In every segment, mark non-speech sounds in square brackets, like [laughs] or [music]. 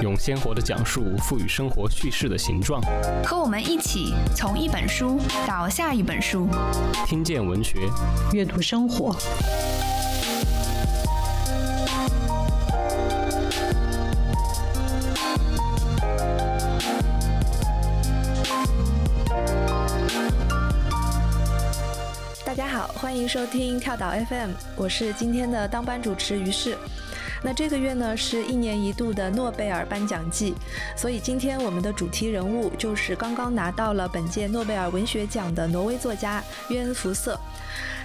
用鲜活的讲述赋予生活叙事的形状。和我们一起从一本书到下一本书，听见文学，阅读生活。大家好，欢迎收听跳岛 FM，我是今天的当班主持于适。那这个月呢是一年一度的诺贝尔颁奖季，所以今天我们的主题人物就是刚刚拿到了本届诺贝尔文学奖的挪威作家约恩·福瑟。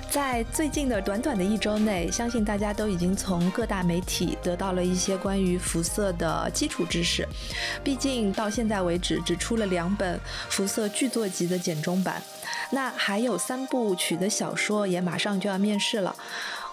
在最近的短短的一周内，相信大家都已经从各大媒体得到了一些关于福瑟的基础知识。毕竟到现在为止，只出了两本福瑟剧作集的简中版，那还有三部曲的小说也马上就要面世了。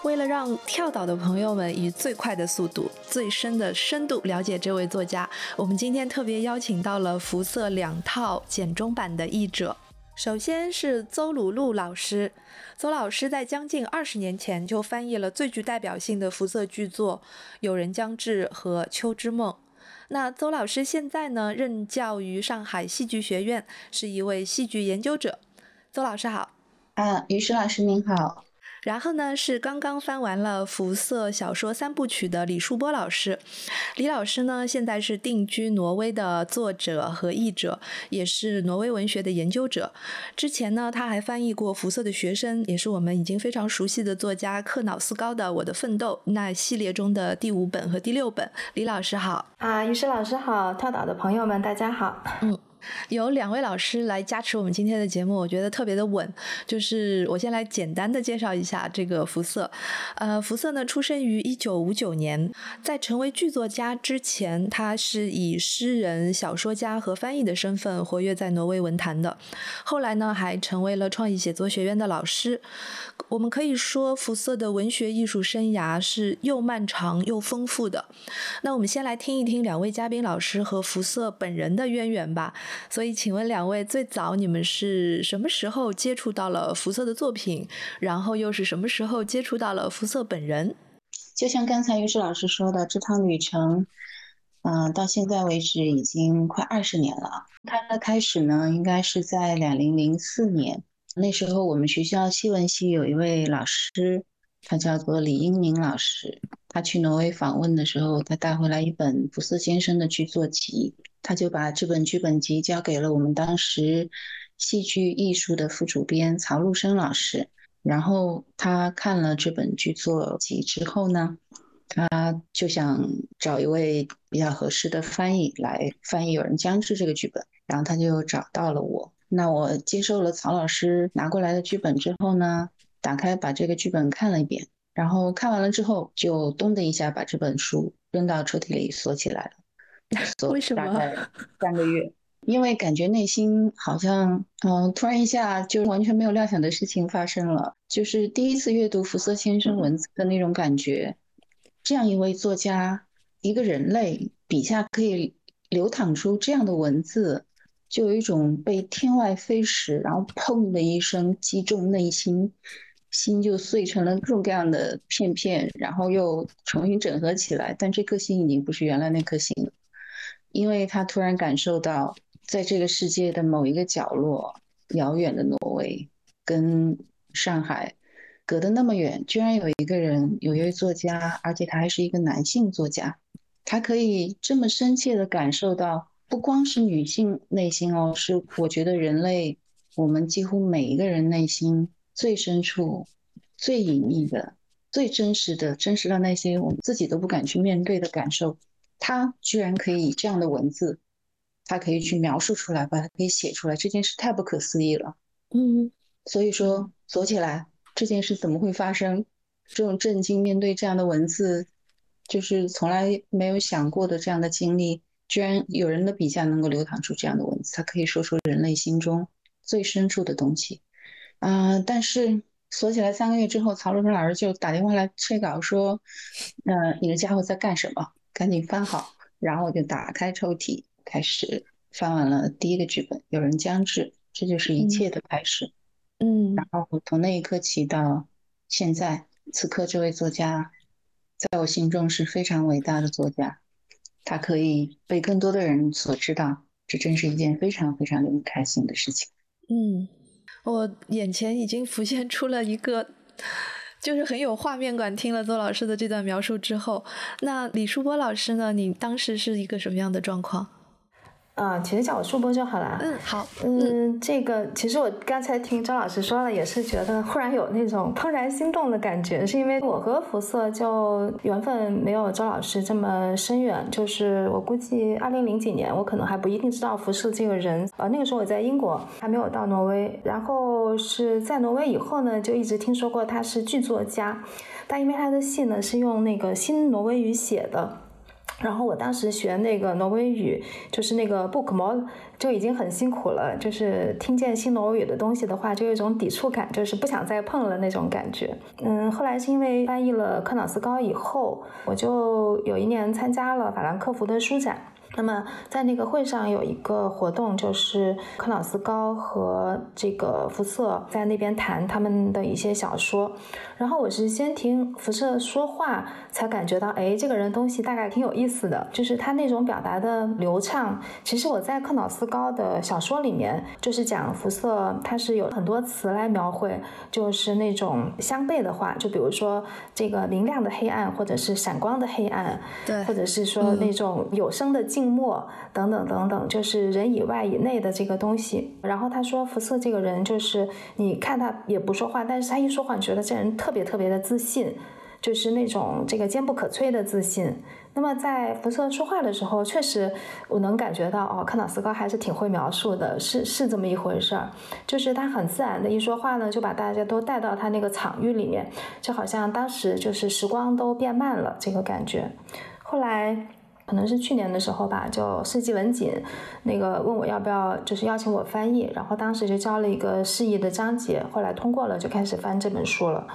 为了让跳岛的朋友们以最快的速度、最深的深度了解这位作家，我们今天特别邀请到了福瑟两套简中版的译者。首先是邹鲁路老师，邹老师在将近二十年前就翻译了最具代表性的福瑟剧作《有人将至》和《秋之梦》。那邹老师现在呢，任教于上海戏剧学院，是一位戏剧研究者。邹老师好。啊，于适老师您好。然后呢，是刚刚翻完了福瑟小说三部曲的李树波老师。李老师呢，现在是定居挪威的作者和译者，也是挪威文学的研究者。之前呢，他还翻译过福瑟的学生，也是我们已经非常熟悉的作家克瑙斯高的《我的奋斗》那系列中的第五本和第六本。李老师好。啊，于适老师好，跳岛的朋友们大家好。嗯。有两位老师来加持我们今天的节目，我觉得特别的稳。就是我先来简单的介绍一下这个福瑟。呃，福瑟呢，出生于一九五九年，在成为剧作家之前，他是以诗人、小说家和翻译的身份活跃在挪威文坛的。后来呢，还成为了创意写作学院的老师。我们可以说，福瑟的文学艺术生涯是又漫长又丰富的。那我们先来听一听两位嘉宾老师和福瑟本人的渊源吧。所以，请问两位，最早你们是什么时候接触到了福瑟的作品？然后又是什么时候接触到了福瑟本人？就像刚才于适老师说的，这趟旅程，嗯，到现在为止已经快二十年了。它的开始呢，应该是在两零零四年。那时候我们学校戏文系有一位老师，他叫做李英明老师。他去挪威访问的时候，他带回来一本福瑟先生的剧作集，他就把这本剧本集交给了我们当时戏剧艺术的副主编曹路生老师。然后他看了这本剧作集之后呢，他就想找一位比较合适的翻译来翻译《有人将至》这个剧本。然后他就找到了我。那我接受了曹老师拿过来的剧本之后呢，打开把这个剧本看了一遍，然后看完了之后就咚的一下把这本书扔到抽屉里锁起来了。[laughs] 为什么？大概三个月，因为感觉内心好像，嗯，突然一下就完全没有料想的事情发生了，就是第一次阅读福瑟先生文字的那种感觉。这样一位作家，一个人类笔下可以流淌出这样的文字。就有一种被天外飞石，然后砰的一声击中内心，心就碎成了各种各样的片片，然后又重新整合起来。但这颗心已经不是原来那颗心了，因为他突然感受到，在这个世界的某一个角落，遥远的挪威跟上海隔得那么远，居然有一个人，有一位作家，而且他还是一个男性作家，他可以这么深切的感受到。不光是女性内心哦，是我觉得人类，我们几乎每一个人内心最深处、最隐秘的、最真实的，真实到那些我们自己都不敢去面对的感受，他居然可以以这样的文字，他可以去描述出来，把它可以写出来，这件事太不可思议了。嗯，所以说锁起来这件事怎么会发生？这种震惊，面对这样的文字，就是从来没有想过的这样的经历。居然有人的笔下能够流淌出这样的文字，他可以说出人类心中最深处的东西。啊，但是锁起来三个月之后，曹若春老师就打电话来催稿说：“呃，你的家伙在干什么？赶紧翻好。”然后我就打开抽屉，开始翻完了第一个剧本《有人将至》，这就是一切的开始。嗯，然后从那一刻起到现在，此刻这位作家，在我心中是非常伟大的作家，他可以被更多的人所知道，这真是一件非常非常令人开心的事情。嗯，我眼前已经浮现出了一个，就是很有画面感。听了邹老师的这段描述之后，那李书波老师呢？你当时是一个什么样的状况？啊，其实叫我树波就好了。嗯，好。嗯，这个其实我刚才听张老师说了，也是觉得忽然有那种怦然心动的感觉，是因为我和福瑟就缘分没有周老师这么深远。就是我估计二零零几年，我可能还不一定知道福瑟这个人。呃，那个时候我在英国，还没有到挪威。然后是在挪威以后呢，就一直听说过他是剧作家，但因为他的戏呢是用那个新挪威语写的。然后我当时学那个挪威语，就是那个 book mo，就已经很辛苦了。就是听见新挪威语的东西的话，就有一种抵触感，就是不想再碰了那种感觉。嗯，后来是因为翻译了克瑙斯高以后，我就有一年参加了法兰克福的书展。那么在那个会上有一个活动，就是克瑙斯高和这个福瑟在那边谈他们的一些小说。然后我是先听福瑟说话，才感觉到，哎，这个人东西大概挺有意思的，就是他那种表达的流畅。其实我在克瑙斯高的小说里面，就是讲福瑟，他是有很多词来描绘，就是那种相悖的话，就比如说这个明亮的黑暗，或者是闪光的黑暗，对，或者是说那种有声的静静默等等等等，就是人以外以内的这个东西。然后他说福瑟这个人，就是你看他也不说话，但是他一说话，你觉得这人特别特别的自信，就是那种这个坚不可摧的自信。那么在福瑟说话的时候，确实我能感觉到哦，克朗斯高还是挺会描述的，是是这么一回事儿。就是他很自然的一说话呢，就把大家都带到他那个场域里面，就好像当时就是时光都变慢了这个感觉。后来可能是去年的时候吧，就世纪文锦那个问我要不要就是邀请我翻译，然后当时就交了一个释义的章节，后来通过了，就开始翻这本书了。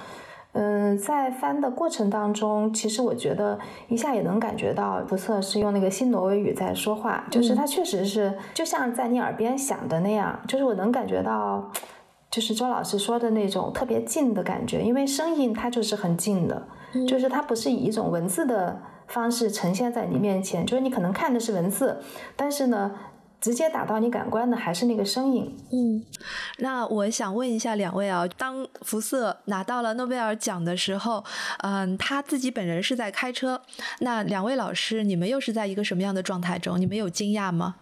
嗯，在翻的过程当中，其实我觉得一下也能感觉到福瑟是用那个新挪威语在说话，就是他确实是就像在你耳边响的那样，就是我能感觉到，就是周老师说的那种特别近的感觉，因为声音它就是很近的，就是它不是以一种文字的方式呈现在你面前，就是你可能看的是文字，但是呢。直接打到你感官的还是那个声音。嗯，那我想问一下两位啊，当福瑟拿到了诺贝尔奖的时候，嗯，他自己本人是在开车，那两位老师，你们又是在一个什么样的状态中？你们有惊讶吗？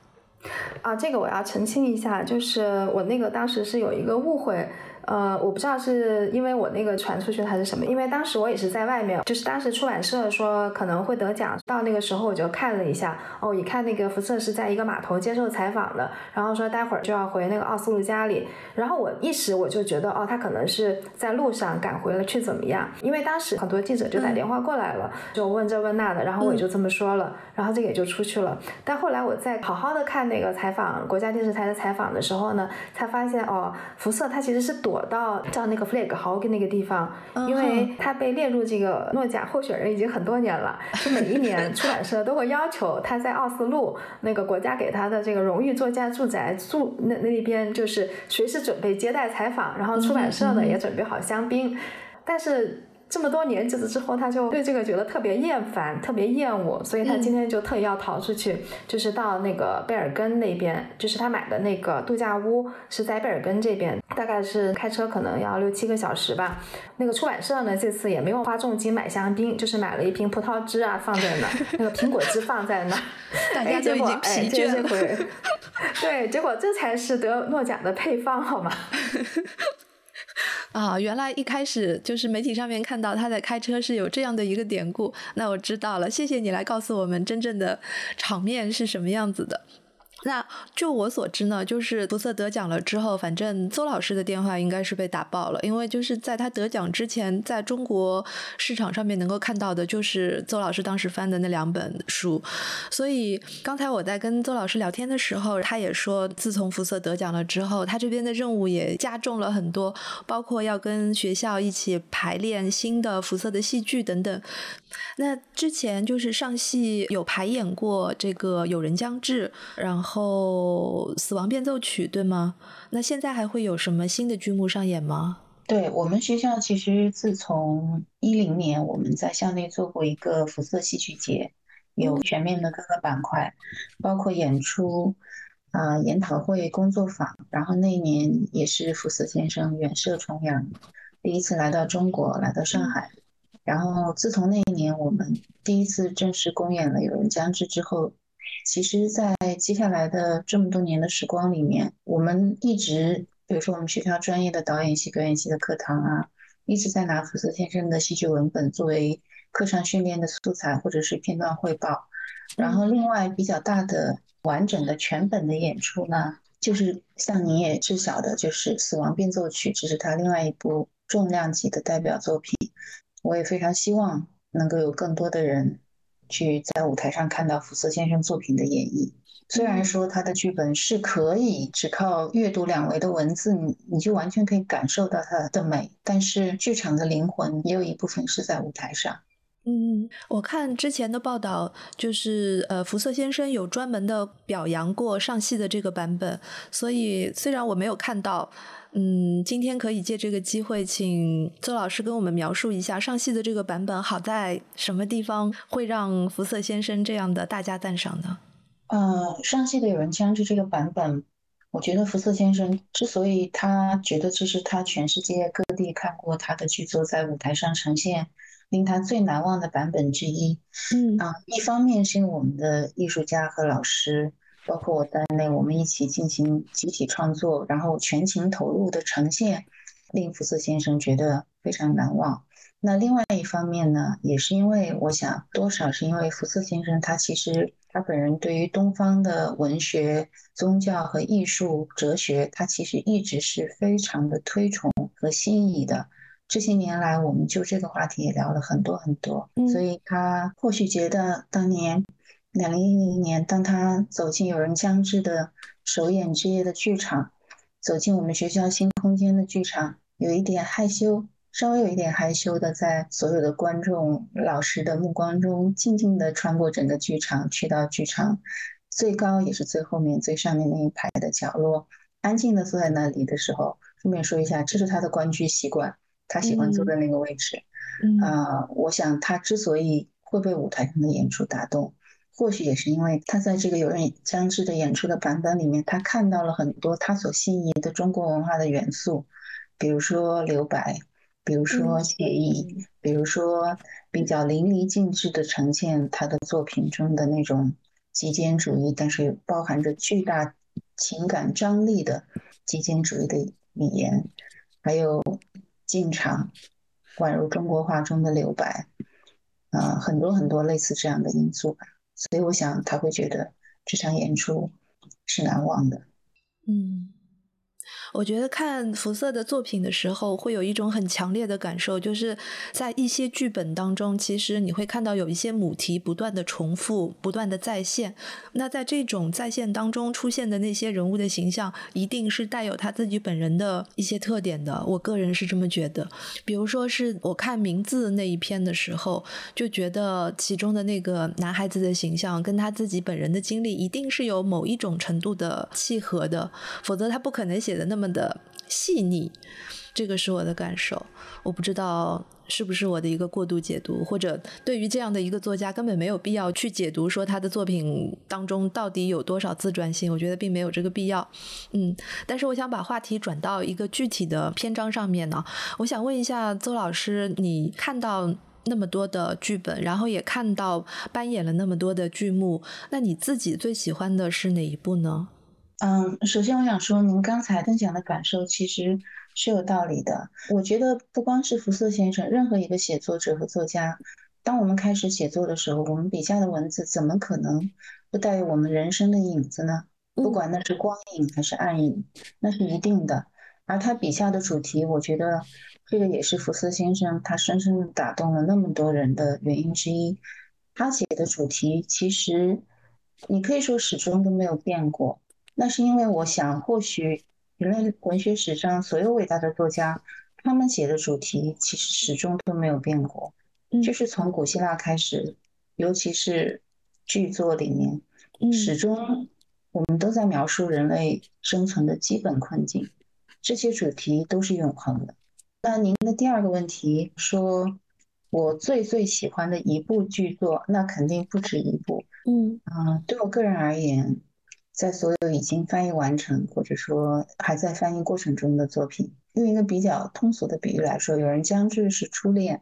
啊，这个我要澄清一下，就是我那个当时是有一个误会。呃，我不知道是因为我那个传出去还是什么，因为当时我也是在外面，就是当时出版社说可能会得奖，到那个时候我就看了一下，哦，一看那个福瑟是在一个码头接受采访的，然后说待会儿就要回那个奥斯陆家里，然后我一时我就觉得，哦，他可能是在路上赶回了去怎么样？因为当时很多记者就打电话过来了，就问这问那的，然后我也就这么说了，然后这个也就出去了。但后来我在好好的看那个采访国家电视台的采访的时候呢，才发现哦，福瑟他其实是躲。躲到叫那个 flag 豪格那个地方，因为他被列入这个诺奖候选人已经很多年了，就每一年 [laughs] 出版社都会要求他在奥斯陆那个国家给他的这个荣誉作家住宅住那那边，就是随时准备接待采访，然后出版社呢也准备好香槟，但是。这么多年日子之后，他就对这个觉得特别厌烦，特别厌恶，所以他今天就特意要逃出去，就是到那个贝尔根那边，就是他买的那个度假屋是在贝尔根这边，大概是开车可能要六七个小时吧。那个出版社呢，这次也没有花重金买香槟，就是买了一瓶葡萄汁啊放在那，[laughs] 那个苹果汁放在那，[laughs] 大家都已经疲倦了。对，结果这才是得诺奖的配方，好吗？[laughs] 啊，原来一开始就是媒体上面看到他在开车是有这样的一个典故，那我知道了，谢谢你来告诉我们真正的场面是什么样子的。那就我所知呢，就是福瑟得奖了之后，反正邹老师的电话应该是被打爆了，因为就是在他得奖之前，在中国市场上面能够看到的就是邹老师当时翻的那两本书，所以刚才我在跟邹老师聊天的时候，他也说，自从福瑟得奖了之后，他这边的任务也加重了很多，包括要跟学校一起排练新的福瑟的戏剧等等。那之前就是上戏有排演过这个《有人将至》，然后《死亡变奏曲》，对吗？那现在还会有什么新的剧目上演吗？对我们学校，其实自从一零年我们在校内做过一个辐射戏剧节，有全面的各个板块，包括演出、啊研讨会、工作坊。然后那一年也是福斯先生远涉重洋，第一次来到中国，来到上海。然后，自从那一年我们第一次正式公演了《有人将至》之后，其实，在接下来的这么多年的时光里面，我们一直，比如说我们学校专业的导演系、表演系的课堂啊，一直在拿福斯先生的戏剧文本作为课上训练的素材或者是片段汇报。然后，另外比较大的、完整的全本的演出呢，就是像你也知晓的，就是《死亡变奏曲》，这是他另外一部重量级的代表作品。我也非常希望能够有更多的人去在舞台上看到福斯先生作品的演绎。虽然说他的剧本是可以只靠阅读两维的文字，你你就完全可以感受到它的美，但是剧场的灵魂也有一部分是在舞台上。嗯，我看之前的报道，就是呃，福瑟先生有专门的表扬过上戏的这个版本，所以虽然我没有看到。嗯，今天可以借这个机会，请邹老师跟我们描述一下上戏的这个版本好在什么地方，会让福瑟先生这样的大加赞赏呢？呃，上戏的有人将至这个版本，我觉得福瑟先生之所以他觉得这是他全世界各地看过他的剧作在舞台上呈现令他最难忘的版本之一。嗯啊，一方面是因为我们的艺术家和老师。包括我在内，我们一起进行集体创作，然后全情投入的呈现，令福斯先生觉得非常难忘。那另外一方面呢，也是因为我想，多少是因为福斯先生他其实他本人对于东方的文学、宗教和艺术、哲学，他其实一直是非常的推崇和心仪的。这些年来，我们就这个话题也聊了很多很多，所以他或许觉得当年。两零一零年，当他走进有人将至的首演之夜的剧场，走进我们学校新空间的剧场，有一点害羞，稍微有一点害羞的，在所有的观众、老师的目光中，静静地穿过整个剧场，去到剧场最高也是最后面、最上面那一排的角落，安静地坐在那里的时候，顺便说一下，这是他的观剧习惯，他喜欢坐在那个位置。啊，我想他之所以会被舞台上的演出打动。或许也是因为他在这个有人将至的演出的版本里面，他看到了很多他所心仪的中国文化的元素，比如说留白，比如说写意，比如说比较淋漓尽致的呈现他的作品中的那种极简主义，但是包含着巨大情感张力的极简主义的语言，还有进场宛如中国画中的留白，啊，很多很多类似这样的因素吧。所以我想他会觉得这场演出是难忘的。嗯。我觉得看福瑟的作品的时候，会有一种很强烈的感受，就是在一些剧本当中，其实你会看到有一些母题不断的重复、不断的再现。那在这种再现当中出现的那些人物的形象，一定是带有他自己本人的一些特点的。我个人是这么觉得。比如说是我看名字那一篇的时候，就觉得其中的那个男孩子的形象跟他自己本人的经历，一定是有某一种程度的契合的，否则他不可能写的那那么。的细腻，这个是我的感受。我不知道是不是我的一个过度解读，或者对于这样的一个作家，根本没有必要去解读说他的作品当中到底有多少自传性。我觉得并没有这个必要。嗯，但是我想把话题转到一个具体的篇章上面呢。我想问一下邹老师，你看到那么多的剧本，然后也看到扮演了那么多的剧目，那你自己最喜欢的是哪一部呢？嗯，首先我想说，您刚才分享的感受其实是有道理的。我觉得不光是福斯先生，任何一个写作者和作家，当我们开始写作的时候，我们笔下的文字怎么可能不带有我们人生的影子呢？不管那是光影还是暗影，那是一定的。而他笔下的主题，我觉得这个也是福斯先生他深深的打动了那么多人的原因之一。他写的主题其实你可以说始终都没有变过，那是因为我想，或许人类文学史上所有伟大的作家，他们写的主题其实始终都没有变过，就是从古希腊开始，尤其是剧作里面，始终。我们都在描述人类生存的基本困境，这些主题都是永恒的。那您的第二个问题说，我最最喜欢的一部剧作，那肯定不止一部。嗯啊，对我个人而言，在所有已经翻译完成或者说还在翻译过程中的作品，用一个比较通俗的比喻来说，有人将至是初恋。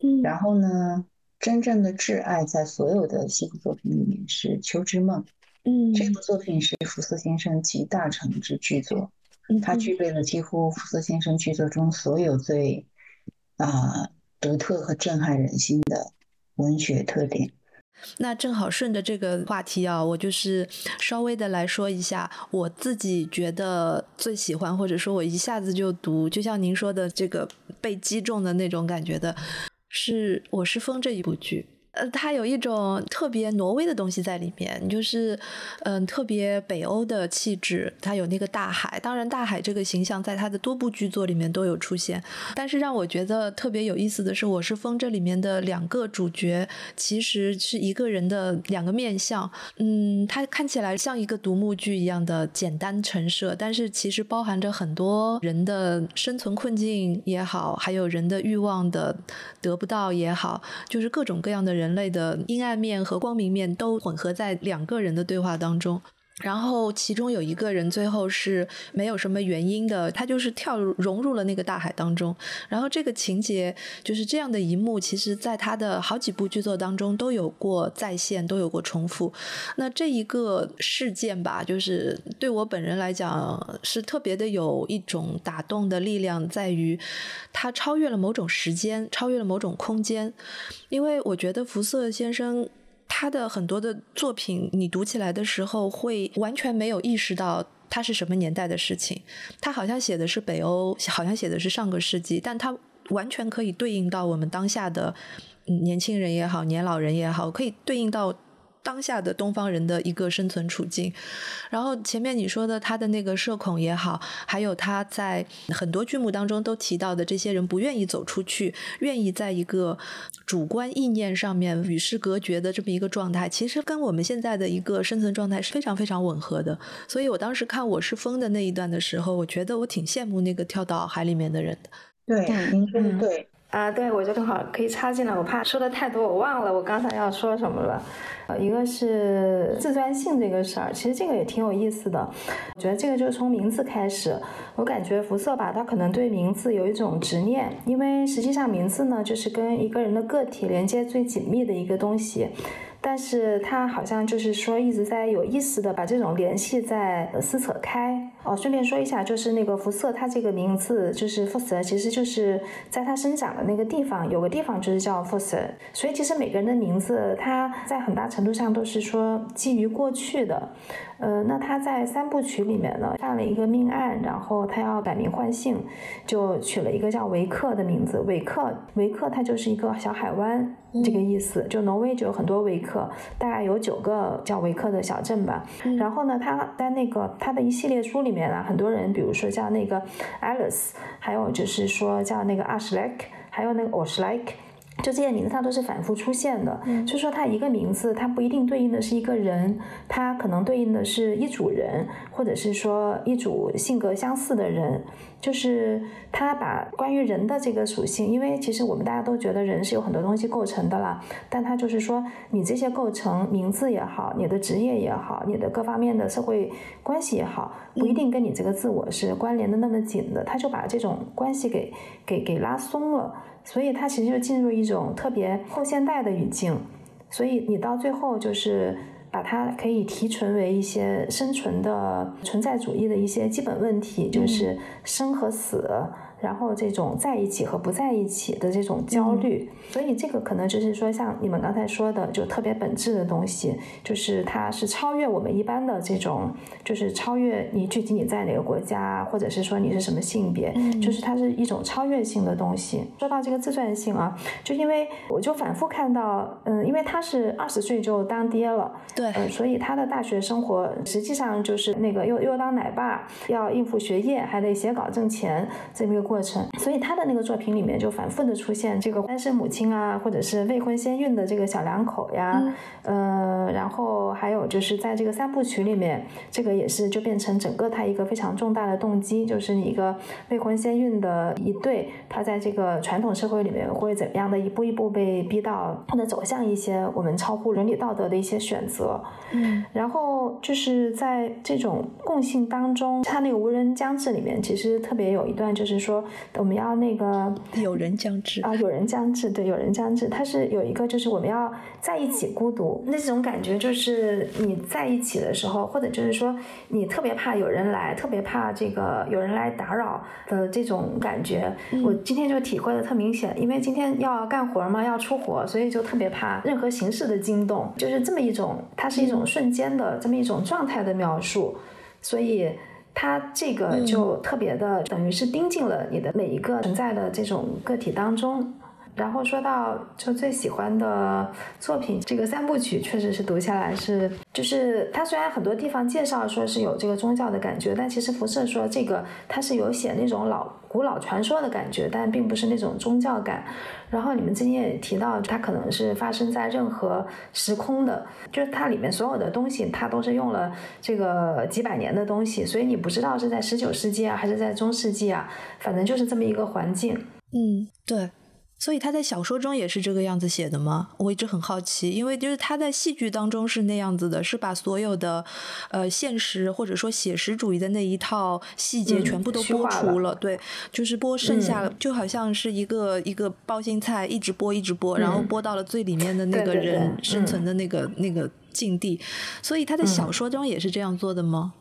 嗯，然后呢，真正的挚爱在所有的西部作品里面是《秋之梦》。嗯，这部作品是福斯先生集大成之巨作，它具备了几乎福斯先生剧作中所有最啊独特和震撼人心的文学特点。那正好顺着这个话题啊，我就是稍微的来说一下，我自己觉得最喜欢，或者说我一下子就读，就像您说的这个被击中的那种感觉的，是《我是风》这一部剧。呃，它有一种特别挪威的东西在里面，就是嗯，特别北欧的气质。它有那个大海，当然大海这个形象在它的多部剧作里面都有出现。但是让我觉得特别有意思的是，《我是风》这里面的两个主角其实是一个人的两个面相。嗯，它看起来像一个独幕剧一样的简单陈设，但是其实包含着很多人的生存困境也好，还有人的欲望的得不到也好，就是各种各样的人。人类的阴暗面和光明面都混合在两个人的对话当中。然后其中有一个人最后是没有什么原因的，他就是跳融入了那个大海当中。然后这个情节就是这样的一幕，其实在他的好几部剧作当中都有过再现，都有过重复。那这一个事件吧，就是对我本人来讲是特别的有一种打动的力量，在于它超越了某种时间，超越了某种空间。因为我觉得福瑟先生。他的很多的作品，你读起来的时候会完全没有意识到他是什么年代的事情。他好像写的是北欧，好像写的是上个世纪，但他完全可以对应到我们当下的年轻人也好，年老人也好，可以对应到。当下的东方人的一个生存处境，然后前面你说的他的那个社恐也好，还有他在很多剧目当中都提到的这些人不愿意走出去，愿意在一个主观意念上面与世隔绝的这么一个状态，其实跟我们现在的一个生存状态是非常非常吻合的。所以我当时看《我是风》的那一段的时候，我觉得我挺羡慕那个跳到海里面的人的。对，您说的对啊，对我就正好可以插进来，我怕说的太多，我忘了我刚才要说什么了。呃，一个是自传性这个事儿，其实这个也挺有意思的。我觉得这个就是从名字开始，我感觉福瑟吧，他可能对名字有一种执念，因为实际上名字呢，就是跟一个人的个体连接最紧密的一个东西。但是他好像就是说一直在有意识的把这种联系在撕扯开哦。顺便说一下，就是那个福瑟，他这个名字就是福瑟，其实就是在他生长的那个地方有个地方就是叫福瑟，所以其实每个人的名字，他在很大程度上都是说基于过去的。呃，那他在三部曲里面呢犯了一个命案，然后他要改名换姓，就取了一个叫维克的名字。维克，维克，它就是一个小海湾这个意思。就挪威就有很多维克，大概有九个叫维克的小镇吧。然后呢，他在那个他的一系列书里面很多人，比如说叫那个 Alice，还有就是说叫那个 Ashlek，还有那个 Oshlek。就这些名字，它都是反复出现的。就说它一个名字，它不一定对应的是一个人，它可能对应的是一组人，或者是说一组性格相似的人。就是他把关于人的这个属性，因为其实我们大家都觉得人是有很多东西构成的啦。但他就是说，你这些构成，名字也好，你的职业也好，你的各方面的社会关系也好，不一定跟你这个自我是关联的那么紧的。他就把这种关系给给给拉松了。所以它其实就进入一种特别后现代的语境，所以你到最后就是把它可以提纯为一些生存的存在主义的一些基本问题，就是生和死，然后这种在一起和不在一起的这种焦虑，所以这个可能就是说，像你们刚才说的，就特别本质的东西，就是它是超越我们一般的这种，就是超越你具体你在哪个国家，或者是说你是什么性别，就是它是一种超越性的东西。说到这个自传性啊，就因为我就反复看到，嗯，因为他是二十岁就当爹了，对，所以他的大学生活实际上就是那个又又当奶爸，要应付学业，还得写稿挣钱这么一个。过程，所以他的那个作品里面就反复的出现这个单身母亲啊，或者是未婚先孕的这个小两口呀，呃，然后还有就是在这个三部曲里面，这个也是就变成整个他一个非常重大的动机，就是一个未婚先孕的一对，他在这个传统社会里面会怎么样的一步一步被逼到或者走向一些我们超乎伦理道德的一些选择，嗯，然后就是在这种共性当中，他那个无人将至里面其实特别有一段就是说。我们要那个有人将至啊，有人将至，对，有人将至。它是有一个，就是我们要在一起孤独，那种感觉就是你在一起的时候，或者就是说你特别怕有人来，特别怕这个有人来打扰的这种感觉。我今天就体会的特明显，因为今天要干活嘛，要出活，所以就特别怕任何形式的惊动，就是这么一种，它是一种瞬间的这么一种状态的描述，所以。它这个就特别的，等于是盯进了你的每一个存在的这种个体当中。然后说到就最喜欢的作品，这个三部曲确实是读下来是，就是它虽然很多地方介绍说是有这个宗教的感觉，但其实辐射说这个它是有写那种老古老传说的感觉，但并不是那种宗教感。然后你们之前也提到，它可能是发生在任何时空的，就是它里面所有的东西，它都是用了这个几百年的东西，所以你不知道是在十九世纪啊，还是在中世纪啊，反正就是这么一个环境。嗯，对。所以他在小说中也是这个样子写的吗？我一直很好奇，因为就是他在戏剧当中是那样子的，是把所有的呃现实或者说写实主义的那一套细节全部都播除了，对，就是播剩下，就好像是一个一个包心菜一直播一直播，然后播到了最里面的那个人生存的那个那个境地。所以他在小说中也是这样做的吗？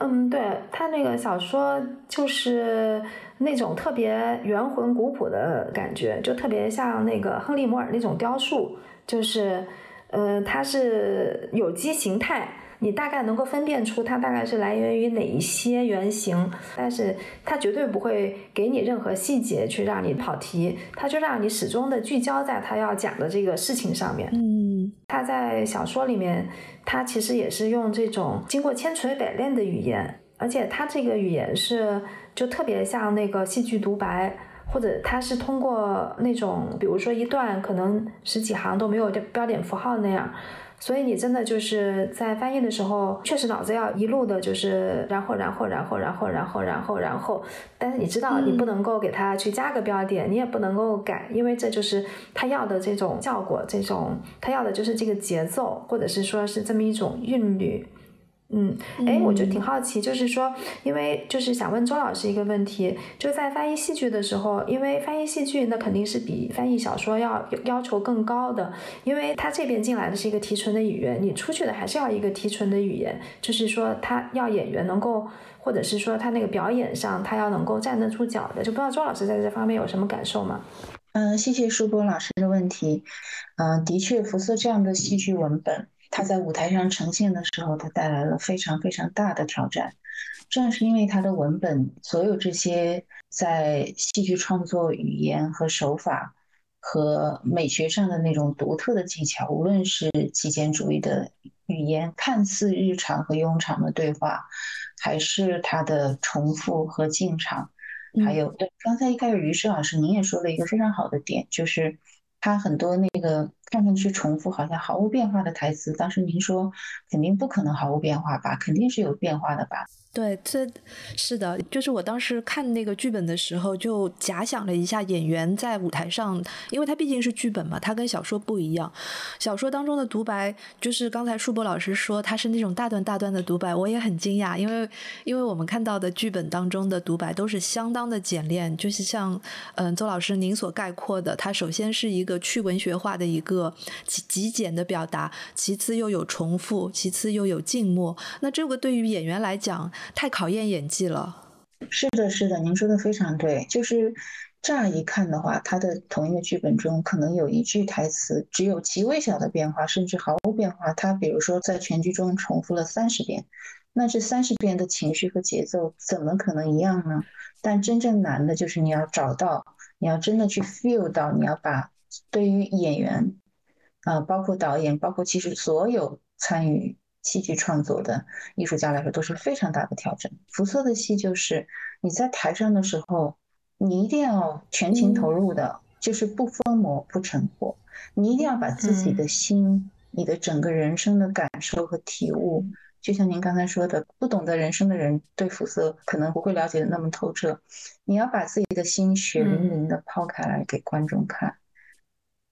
嗯，对他那个小说就是那种特别圆浑古朴的感觉，就特别像那个亨利摩尔那种雕塑，就是，呃，它是有机形态，你大概能够分辨出它大概是来源于哪一些原型，但是它绝对不会给你任何细节去让你跑题，它就让你始终的聚焦在它要讲的这个事情上面。嗯，他在小说里面。他其实也是用这种经过千锤百炼的语言，而且他这个语言是就特别像那个戏剧独白，或者它是通过那种，比如说一段可能十几行都没有标点符号那样，所以你真的就是在翻译的时候，确实脑子要一路的就是然后然后然后然后然后然后然后，但是你知道你不能够给他去加个标点，你也不能够改，因为这就是他要的这种效果，这种他要的就是这个节奏，或者是说是这么一种韵律。嗯，哎，我就挺好奇，就是说，因为就是想问周老师一个问题，就在翻译戏剧的时候，因为翻译戏剧那肯定是比翻译小说要要求更高的，因为他这边进来的是一个提纯的语言，你出去的还是要一个提纯的语言，就是说他要演员能够，或者是说他那个表演上他要能够站得住脚的，就不知道周老师在这方面有什么感受吗？嗯，谢谢舒波老师的问题。嗯，的确，福斯这样的戏剧文本。他在舞台上呈现的时候，他带来了非常非常大的挑战。正是因为他的文本，所有这些在戏剧创作语言和手法和美学上的那种独特的技巧，无论是极简主义的语言，看似日常和庸常的对话，还是他的重复和进场，还有对刚才一开始于适老师您也说了一个非常好的点，就是他很多那个。看上去重复，好像毫无变化的台词。当时您说，肯定不可能毫无变化吧？肯定是有变化的吧？对，这是的，就是我当时看那个剧本的时候，就假想了一下演员在舞台上，因为他毕竟是剧本嘛，他跟小说不一样。小说当中的独白，就是刚才舒博老师说他是那种大段大段的独白，我也很惊讶，因为因为我们看到的剧本当中的独白都是相当的简练，就是像嗯周老师您所概括的，它首先是一个去文学化的一个个极极简的表达，其次又有重复，其次又有静默。那这个对于演员来讲，太考验演技了。是的，是的，您说的非常对。就是乍一看的话，他的同一个剧本中，可能有一句台词只有极微小的变化，甚至毫无变化。他比如说在全剧中重复了三十遍，那这三十遍的情绪和节奏怎么可能一样呢？但真正难的就是你要找到，你要真的去 feel 到，你要把对于演员，啊，包括导演，包括其实所有参与。戏剧创作的艺术家来说都是非常大的调整。福瑟的戏就是你在台上的时候，你一定要全情投入的，就是不疯魔不成活。你一定要把自己的心、你的整个人生的感受和体悟，就像您刚才说的，不懂得人生的人对福瑟可能不会了解的那么透彻。你要把自己的心血淋淋的抛开来给观众看，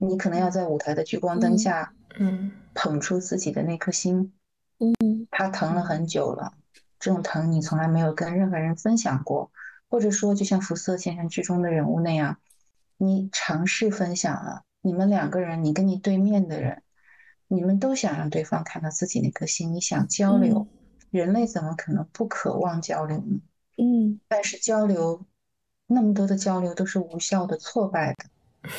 你可能要在舞台的聚光灯下，嗯，捧出自己的那颗心。嗯，他疼了很久了，这种疼你从来没有跟任何人分享过，或者说就像福瑟先生剧中的人物那样，你尝试分享了，你们两个人，你跟你对面的人，你们都想让对方看到自己那颗心，你想交流，人类怎么可能不渴望交流呢？嗯，但是交流那么多的交流都是无效的、挫败的，[laughs]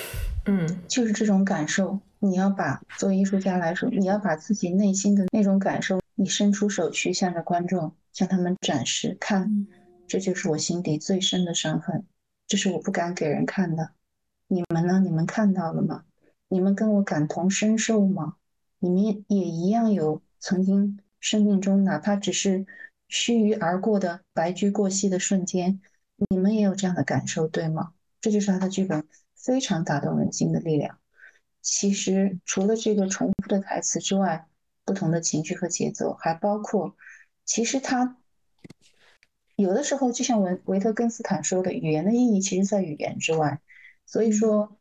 嗯，就是这种感受。你要把作为艺术家来说，你要把自己内心的那种感受，你伸出手去向着观众，向他们展示，看，这就是我心底最深的伤痕，这是我不敢给人看的。你们呢？你们看到了吗？你们跟我感同身受吗？你们也一样有曾经生命中哪怕只是须臾而过的白驹过隙的瞬间，你们也有这样的感受，对吗？这就是他的剧本非常打动人心的力量。其实除了这个重复的台词之外，不同的情绪和节奏，还包括，其实他有的时候就像维维特根斯坦说的，语言的意义其实在语言之外。所以说，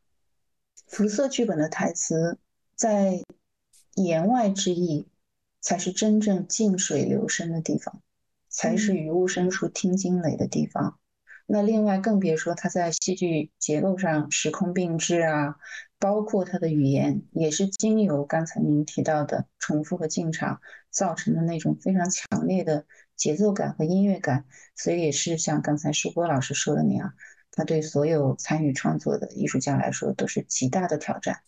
福瑟剧本的台词在言外之意，才是真正静水流深的地方，才是于无深处听惊雷的地方。那另外更别说他在戏剧结构上时空并置啊，包括他的语言也是经由刚才您提到的重复和进场造成的那种非常强烈的节奏感和音乐感，所以也是像刚才舒波老师说的那样，他对所有参与创作的艺术家来说都是极大的挑战。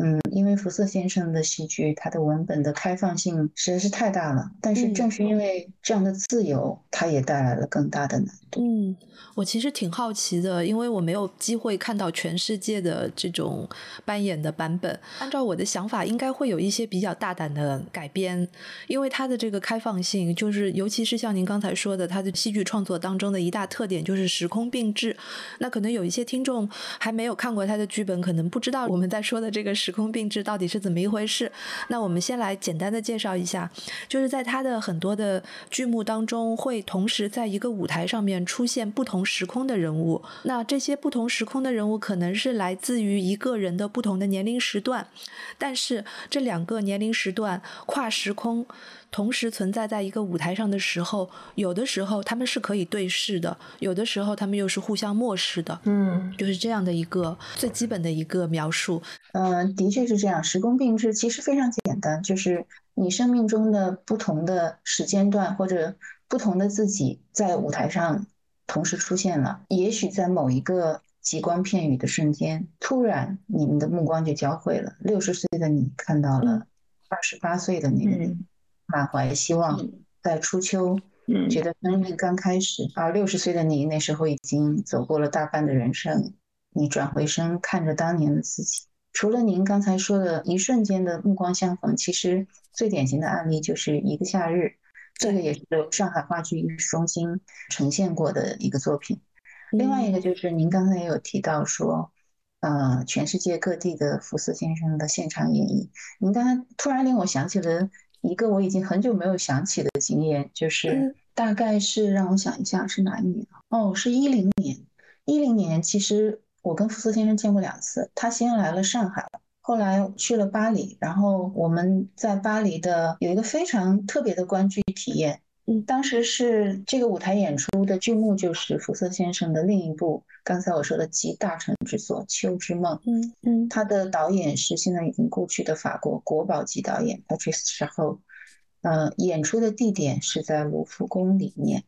嗯，因为福瑟先生的戏剧，他的文本的开放性实在是太大了。但是正是因为这样的自由，它也带来了更大的难度。嗯，我其实挺好奇的，因为我没有机会看到全世界的这种扮演的版本。按照我的想法，应该会有一些比较大胆的改编，因为它的这个开放性，就是尤其是像您刚才说的，他的戏剧创作当中的一大特点就是时空并置。那可能有一些听众还没有看过他的剧本，可能不知道我们在说的这个时空并置到底是怎么一回事。那我们先来简单的介绍一下，就是在他的很多的剧目当中，会同时在一个舞台上面出现不同时空的人物。那这些不同时空的人物可能是来自于一个人的不同的年龄时段，但是这两个年龄时段跨时空。同时存在在一个舞台上的时候，有的时候他们是可以对视的，有的时候他们又是互相漠视的。嗯，就是这样的一个最基本的一个描述。嗯，的确是这样。时空并置其实非常简单，就是你生命中的不同的时间段或者不同的自己在舞台上同时出现了。也许在某一个极光片羽的瞬间，突然你们的目光就交汇了。六十岁的你看到了二十八岁的那个人。满怀希望，在初秋，觉得生命刚开始。而六十岁的你，那时候已经走过了大半的人生。你转回身，看着当年的自己。除了您刚才说的一瞬间的目光相逢，其实最典型的案例就是一个夏日。这个也是上海话剧艺术中心呈现过的一个作品。另外一个就是您刚才也有提到说，呃，全世界各地的福斯先生的现场演绎。您刚才突然令我想起了。一个我已经很久没有想起的经验，就是大概是让我想一下是哪一年哦，是一零年。一零年，其实我跟福斯先生见过两次。他先来了上海，后来去了巴黎，然后我们在巴黎的有一个非常特别的观剧体验。嗯，当时是这个舞台演出的剧目就是福瑟先生的另一部，刚才我说的集大成之作《秋之梦》。嗯嗯，他的导演是现在已经故去的法国国宝级导演 Patrice Charot。呃，演出的地点是在卢浮宫里面。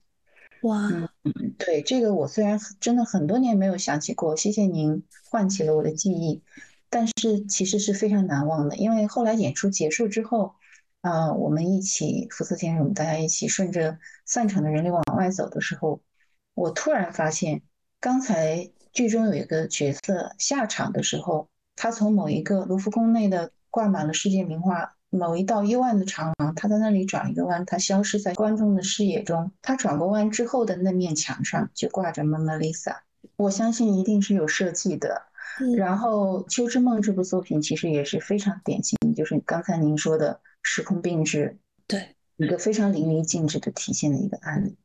哇，嗯，对，这个我虽然真的很多年没有想起过，谢谢您唤起了我的记忆，但是其实是非常难忘的，因为后来演出结束之后，啊，我们一起福斯先生，我们大家一起顺着散场的人流往外走的时候，我突然发现，刚才剧中有一个角色下场的时候，他从某一个卢浮宫内的挂满了世界名画。某一道幽暗的长廊，他在那里转一个弯，他消失在观众的视野中。他转过弯之后的那面墙上就挂着《蒙娜丽莎》，我相信一定是有设计的。然后《秋之梦》这部作品其实也是非常典型，就是刚才您说的时空并置，对，一个非常淋漓尽致的体现的一个案例。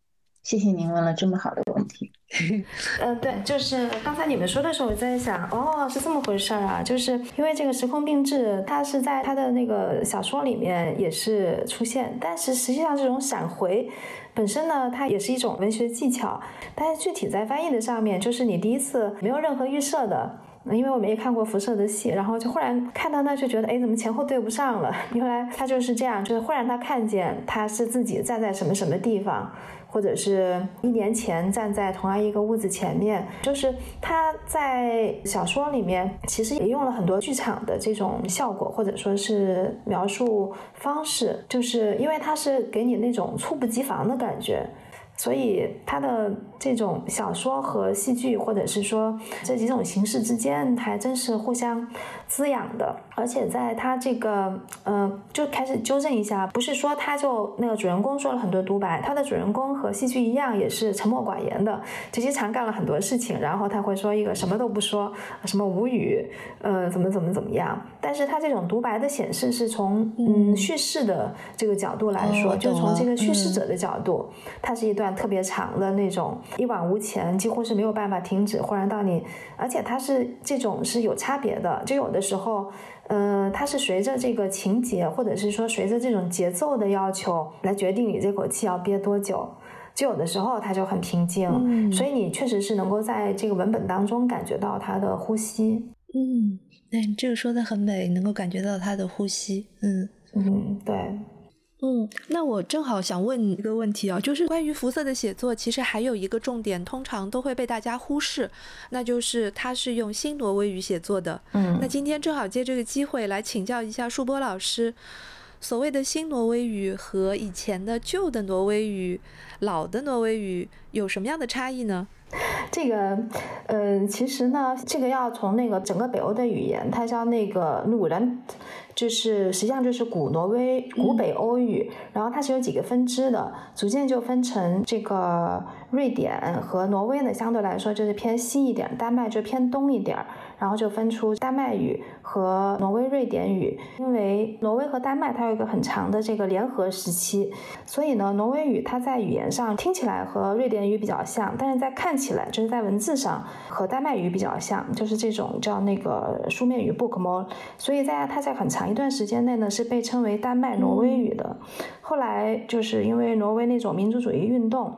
谢谢您问了这么好的问题。[laughs] 呃，对，就是刚才你们说的时候，我在想，哦，是这么回事儿啊，就是因为这个时空并置，它是在他的那个小说里面也是出现，但是实际上这种闪回本身呢，它也是一种文学技巧，但是具体在翻译的上面，就是你第一次没有任何预设的。因为我没看过辐射的戏，然后就忽然看到那就觉得，哎，怎么前后对不上了？[laughs] 原来他就是这样，就是忽然他看见他是自己站在什么什么地方，或者是一年前站在同样一个屋子前面，就是他在小说里面其实也用了很多剧场的这种效果，或者说是描述方式，就是因为他是给你那种猝不及防的感觉。所以他的这种小说和戏剧，或者是说这几种形式之间，还真是互相滋养的。而且在他这个，嗯，就开始纠正一下，不是说他就那个主人公说了很多独白，他的主人公和戏剧一样，也是沉默寡言的，就经常干了很多事情，然后他会说一个什么都不说，什么无语，呃，怎么怎么怎么样。但是他这种独白的显示是从嗯叙事的这个角度来说，就从这个叙事者的角度，它是一段。特别长的那种，一往无前，几乎是没有办法停止。忽然到你，而且它是这种是有差别的，就有的时候，嗯，它是随着这个情节，或者是说随着这种节奏的要求来决定你这口气要憋多久。就有的时候它就很平静，所以你确实是能够在这个文本当中感觉到它的呼吸。嗯，对，这个说的很美，能够感觉到它的呼吸。嗯嗯，对。嗯，那我正好想问你一个问题啊，就是关于福瑟的写作，其实还有一个重点，通常都会被大家忽视，那就是他是用新挪威语写作的。嗯，那今天正好借这个机会来请教一下树波老师，所谓的新挪威语和以前的旧的挪威语、老的挪威语有什么样的差异呢？[laughs] 这个，嗯，其实呢，这个要从那个整个北欧的语言，它叫那个鲁兰。就是实际上就是古挪威、古北欧语，然后它是有几个分支的，逐渐就分成这个瑞典和挪威呢，相对来说就是偏西一点，丹麦就偏东一点，然后就分出丹麦语和挪威瑞典语。因为挪威和丹麦它有一个很长的这个联合时期，所以呢，挪威语它在语言上听起来和瑞典语比较像，但是在看起来就是在文字上和丹麦语比较像，就是这种叫那个书面语 bookmo，所以在它在很长。一段时间内呢，是被称为丹麦挪威语的。后来就是因为挪威那种民族主义运动。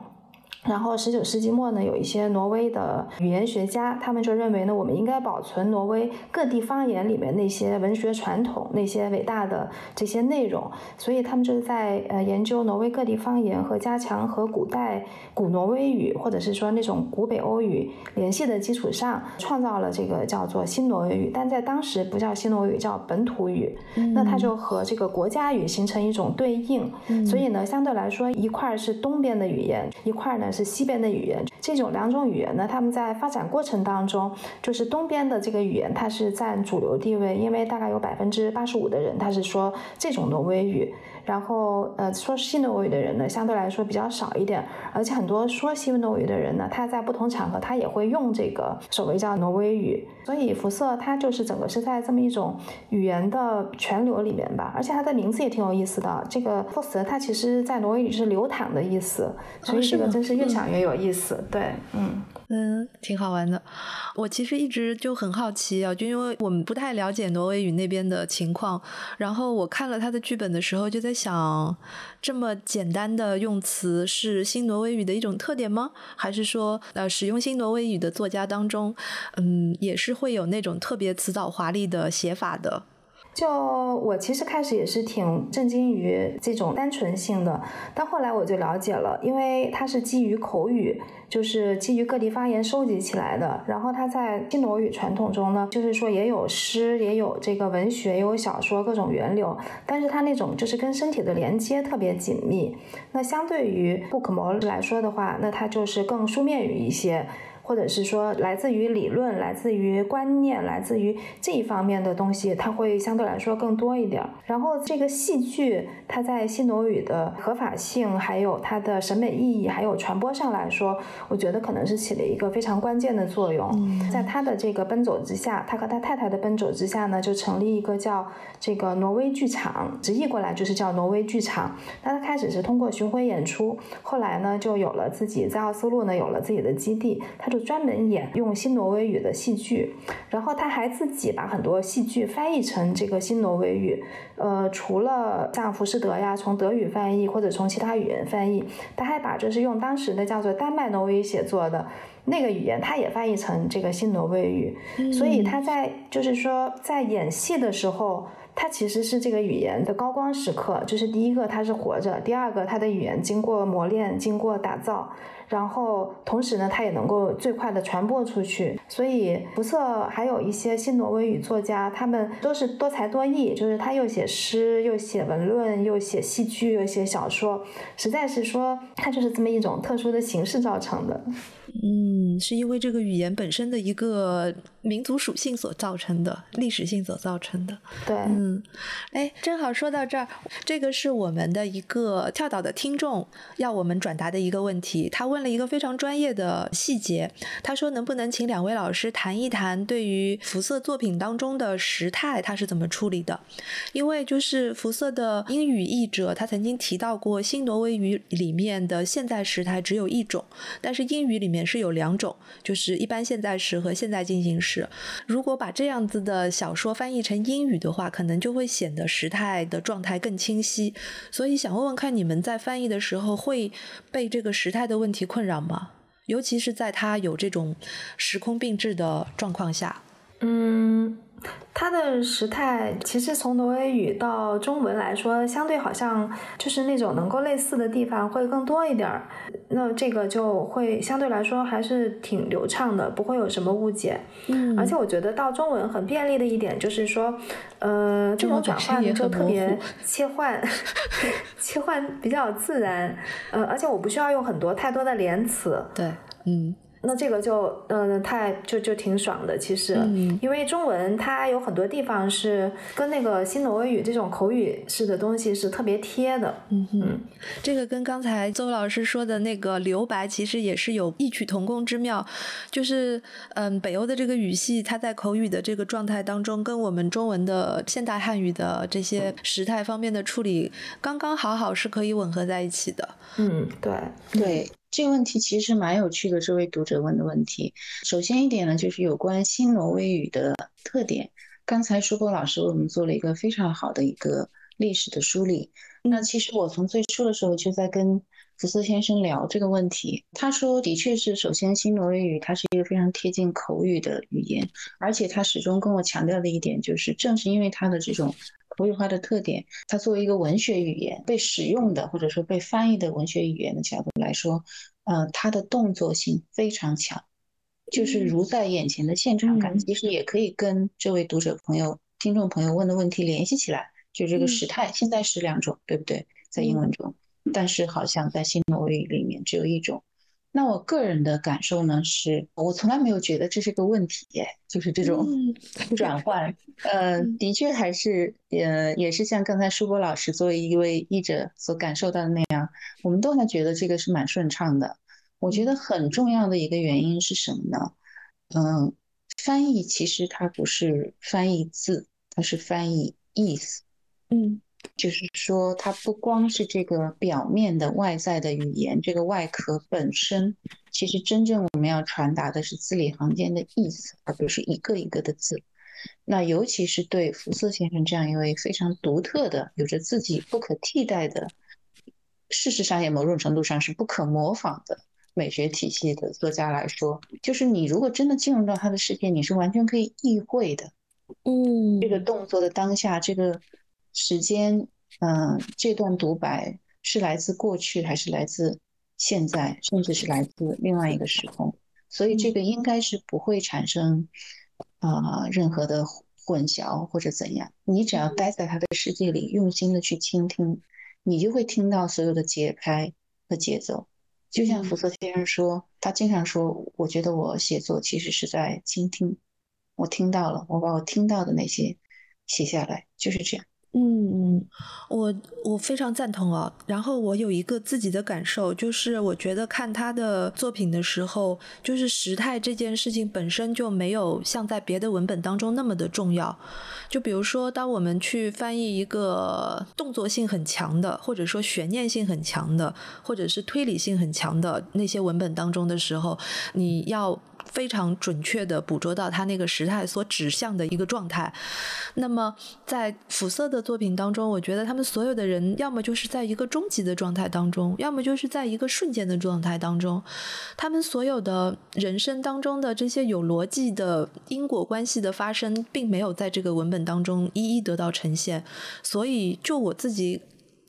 然后，十九世纪末呢，有一些挪威的语言学家，他们就认为呢，我们应该保存挪威各地方言里面那些文学传统、那些伟大的这些内容。所以，他们就是在呃研究挪威各地方言和加强和古代古挪威语或者是说那种古北欧语联系的基础上，创造了这个叫做新挪威语。但在当时不叫新挪威语，叫本土语。那它就和这个国家语形成一种对应。所以呢，相对来说，一块是东边的语言，一块呢。是西边的语言，这种两种语言呢，他们在发展过程当中，就是东边的这个语言，它是占主流地位，因为大概有百分之八十五的人他是说这种挪威语。然后，呃，说西诺威语的人呢，相对来说比较少一点，而且很多说西诺威语的人呢，他在不同场合他也会用这个所谓叫挪威语。所以，辐射它就是整个是在这么一种语言的泉流里面吧，而且它的名字也挺有意思的。这个 f o s 它其实在挪威语是流淌的意思，所以这个真是越想越有意思。对，嗯。嗯，挺好玩的。我其实一直就很好奇啊，就因为我们不太了解挪威语那边的情况。然后我看了他的剧本的时候，就在想，这么简单的用词是新挪威语的一种特点吗？还是说，呃，使用新挪威语的作家当中，嗯，也是会有那种特别辞藻华丽的写法的？就我其实开始也是挺震惊于这种单纯性的，但后来我就了解了，因为它是基于口语，就是基于各地方言收集起来的。然后它在新挪语传统中呢，就是说也有诗，也有这个文学，也有小说各种源流，但是它那种就是跟身体的连接特别紧密。那相对于布克摩来说的话，那它就是更书面语一些。或者是说来自于理论、来自于观念、来自于这一方面的东西，它会相对来说更多一点。然后这个戏剧，它在新挪语的合法性、还有它的审美意义、还有传播上来说，我觉得可能是起了一个非常关键的作用。在他的这个奔走之下，他和他太太的奔走之下呢，就成立一个叫这个挪威剧场，直译过来就是叫挪威剧场。那他开始是通过巡回演出，后来呢就有了自己在奥斯陆呢有了自己的基地，他就。专门演用新挪威语的戏剧，然后他还自己把很多戏剧翻译成这个新挪威语。呃，除了像浮士德呀，从德语翻译或者从其他语言翻译，他还把就是用当时的叫做丹麦挪威语写作的那个语言，他也翻译成这个新挪威语。所以他在就是说在演戏的时候，他其实是这个语言的高光时刻。就是第一个他是活着，第二个他的语言经过磨练，经过打造。然后，同时呢，它也能够最快的传播出去。所以，福瑟还有一些新挪威语作家，他们都是多才多艺，就是他又写诗，又写文论，又写戏剧，又写小说，实在是说，他就是这么一种特殊的形式造成的。嗯，是因为这个语言本身的一个民族属性所造成的，历史性所造成的。对，嗯，哎，正好说到这儿，这个是我们的一个跳岛的听众要我们转达的一个问题。他问看了一个非常专业的细节，他说能不能请两位老师谈一谈对于福瑟作品当中的时态他是怎么处理的？因为就是福瑟的英语译者，他曾经提到过新挪威语里面的现在时态只有一种，但是英语里面。是有两种，就是一般现在时和现在进行时。如果把这样子的小说翻译成英语的话，可能就会显得时态的状态更清晰。所以想问问看，你们在翻译的时候会被这个时态的问题困扰吗？尤其是在他有这种时空并置的状况下。嗯。它的时态其实从挪威语到中文来说，相对好像就是那种能够类似的地方会更多一点儿。那这个就会相对来说还是挺流畅的，不会有什么误解。嗯，而且我觉得到中文很便利的一点就是说，呃，这种转换就特别 [laughs] 切换，[laughs] 切换比较自然。呃，而且我不需要用很多太多的连词。对，嗯。那这个就嗯太就就挺爽的，其实，因为中文它有很多地方是跟那个新挪威语这种口语式的东西是特别贴的。嗯哼，这个跟刚才邹老师说的那个留白其实也是有异曲同工之妙，就是嗯北欧的这个语系，它在口语的这个状态当中，跟我们中文的现代汉语的这些时态方面的处理，刚刚好好是可以吻合在一起的。嗯，对对。这个问题其实蛮有趣的，这位读者问的问题。首先一点呢，就是有关新挪威语的特点。刚才舒波老师为我们做了一个非常好的一个历史的梳理。那其实我从最初的时候就在跟福斯先生聊这个问题。他说，的确是，首先新挪威语它是一个非常贴近口语的语言，而且他始终跟我强调的一点就是，正是因为它的这种。口语化的特点，它作为一个文学语言被使用的，或者说被翻译的文学语言的角度来说，呃，它的动作性非常强，就是如在眼前的现场感。其实也可以跟这位读者朋友、听众朋友问的问题联系起来，就这个时态，现在是两种，对不对？在英文中，但是好像在新挪威语里面只有一种。那我个人的感受呢，是我从来没有觉得这是个问题，就是这种 [laughs] 转 [laughs] 换，呃，的确还是，呃，也是像刚才舒波老师作为一位译者所感受到的那样，我们都还觉得这个是蛮顺畅的。我觉得很重要的一个原因是什么呢？嗯，翻译其实它不是翻译字，它是翻译意思。嗯。就是说，它不光是这个表面的外在的语言，这个外壳本身，其实真正我们要传达的是字里行间的意思，而不是一个一个的字。那尤其是对福斯先生这样一位非常独特的、有着自己不可替代的，事实上也某种程度上是不可模仿的美学体系的作家来说，就是你如果真的进入到他的世界，你是完全可以意会的。嗯，这个动作的当下，这个时间，嗯，这段独白是来自过去还是来自现在，甚至是来自另外一个时空？所以这个应该是不会产生啊任何的混淆或者怎样。你只要待在他的世界里，用心的去倾听，你就会听到所有的节拍和节奏。就像福瑟先生说，他经常说：“我觉得我写作其实是在倾听，我听到了，我把我听到的那些写下来，就是这样。”嗯嗯，我我非常赞同哦。然后我有一个自己的感受，就是我觉得看他的作品的时候，就是时态这件事情本身就没有像在别的文本当中那么的重要。就比如说，当我们去翻译一个动作性很强的，或者说悬念性很强的，或者是推理性很强的那些文本当中的时候，你要。非常准确的捕捉到他那个时态所指向的一个状态。那么，在辐色的作品当中，我觉得他们所有的人，要么就是在一个终极的状态当中，要么就是在一个瞬间的状态当中。他们所有的人生当中的这些有逻辑的因果关系的发生，并没有在这个文本当中一一得到呈现。所以，就我自己。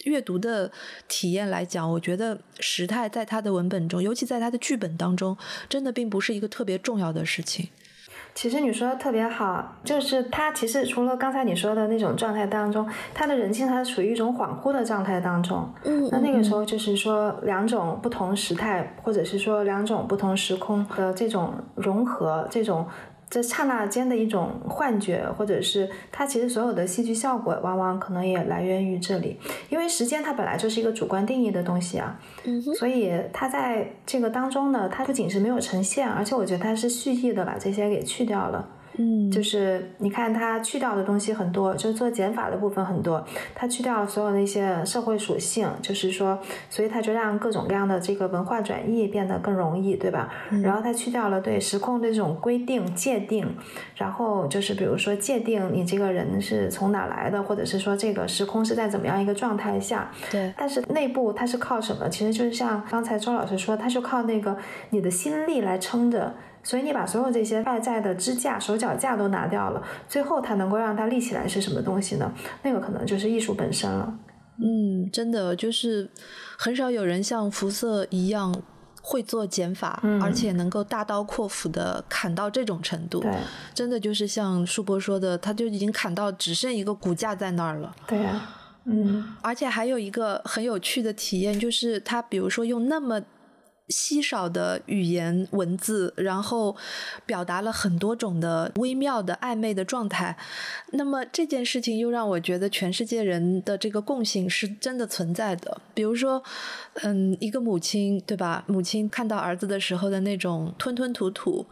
阅读的体验来讲，我觉得时态在他的文本中，尤其在他的剧本当中，真的并不是一个特别重要的事情。其实你说的特别好，就是他其实除了刚才你说的那种状态当中，他的人性他处于一种恍惚的状态当中。嗯，那那个时候就是说两种不同时态，或者是说两种不同时空的这种融合，这种。这刹那间的一种幻觉，或者是它其实所有的戏剧效果，往往可能也来源于这里，因为时间它本来就是一个主观定义的东西啊，嗯所以它在这个当中呢，它不仅是没有呈现，而且我觉得它是蓄意的把这些给去掉了。嗯，就是你看它去掉的东西很多，就是做减法的部分很多，它去掉了所有的一些社会属性，就是说，所以它就让各种各样的这个文化转移变得更容易，对吧？然后它去掉了对时空的这种规定界定，然后就是比如说界定你这个人是从哪来的，或者是说这个时空是在怎么样一个状态下，对。但是内部它是靠什么？其实就是像刚才周老师说，它是靠那个你的心力来撑着。所以你把所有这些外在的支架、手脚架都拿掉了，最后它能够让它立起来是什么东西呢？那个可能就是艺术本身了。嗯，真的就是很少有人像福瑟一样会做减法，而且能够大刀阔斧的砍到这种程度。对，真的就是像舒波说的，他就已经砍到只剩一个骨架在那儿了。对呀，嗯，而且还有一个很有趣的体验，就是他比如说用那么。稀少的语言文字，然后表达了很多种的微妙的暧昧的状态。那么这件事情又让我觉得全世界人的这个共性是真的存在的。比如说，嗯，一个母亲对吧？母亲看到儿子的时候的那种吞吞吐吐，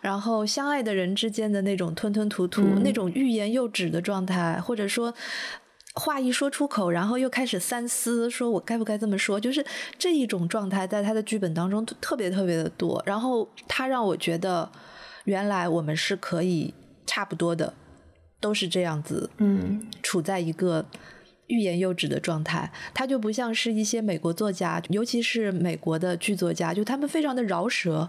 然后相爱的人之间的那种吞吞吐吐，那种欲言又止的状态，或者说。话一说出口，然后又开始三思，说我该不该这么说？就是这一种状态，在他的剧本当中特别特别的多。然后他让我觉得，原来我们是可以差不多的，都是这样子，嗯，处在一个。欲言又止的状态，他就不像是一些美国作家，尤其是美国的剧作家，就他们非常的饶舌，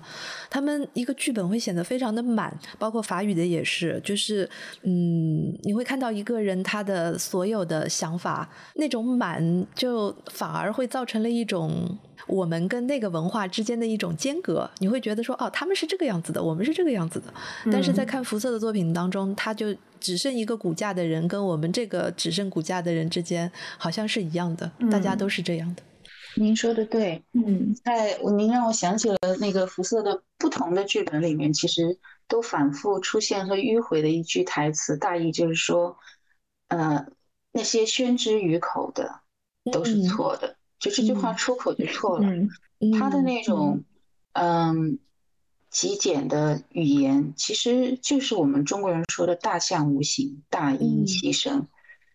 他们一个剧本会显得非常的满，包括法语的也是，就是嗯，你会看到一个人他的所有的想法那种满，就反而会造成了一种我们跟那个文化之间的一种间隔，你会觉得说哦，他们是这个样子的，我们是这个样子的，但是在看福色的作品当中，他就。只剩一个骨架的人，跟我们这个只剩骨架的人之间，好像是一样的，大家都是这样的。您说的对，嗯，在您让我想起了那个福色的不同的剧本里面，其实都反复出现和迂回的一句台词，大意就是说，呃，那些宣之于口的都是错的，就这句话出口就错了。他的那种，嗯。极简的语言其实就是我们中国人说的“大象无形，大音希声”，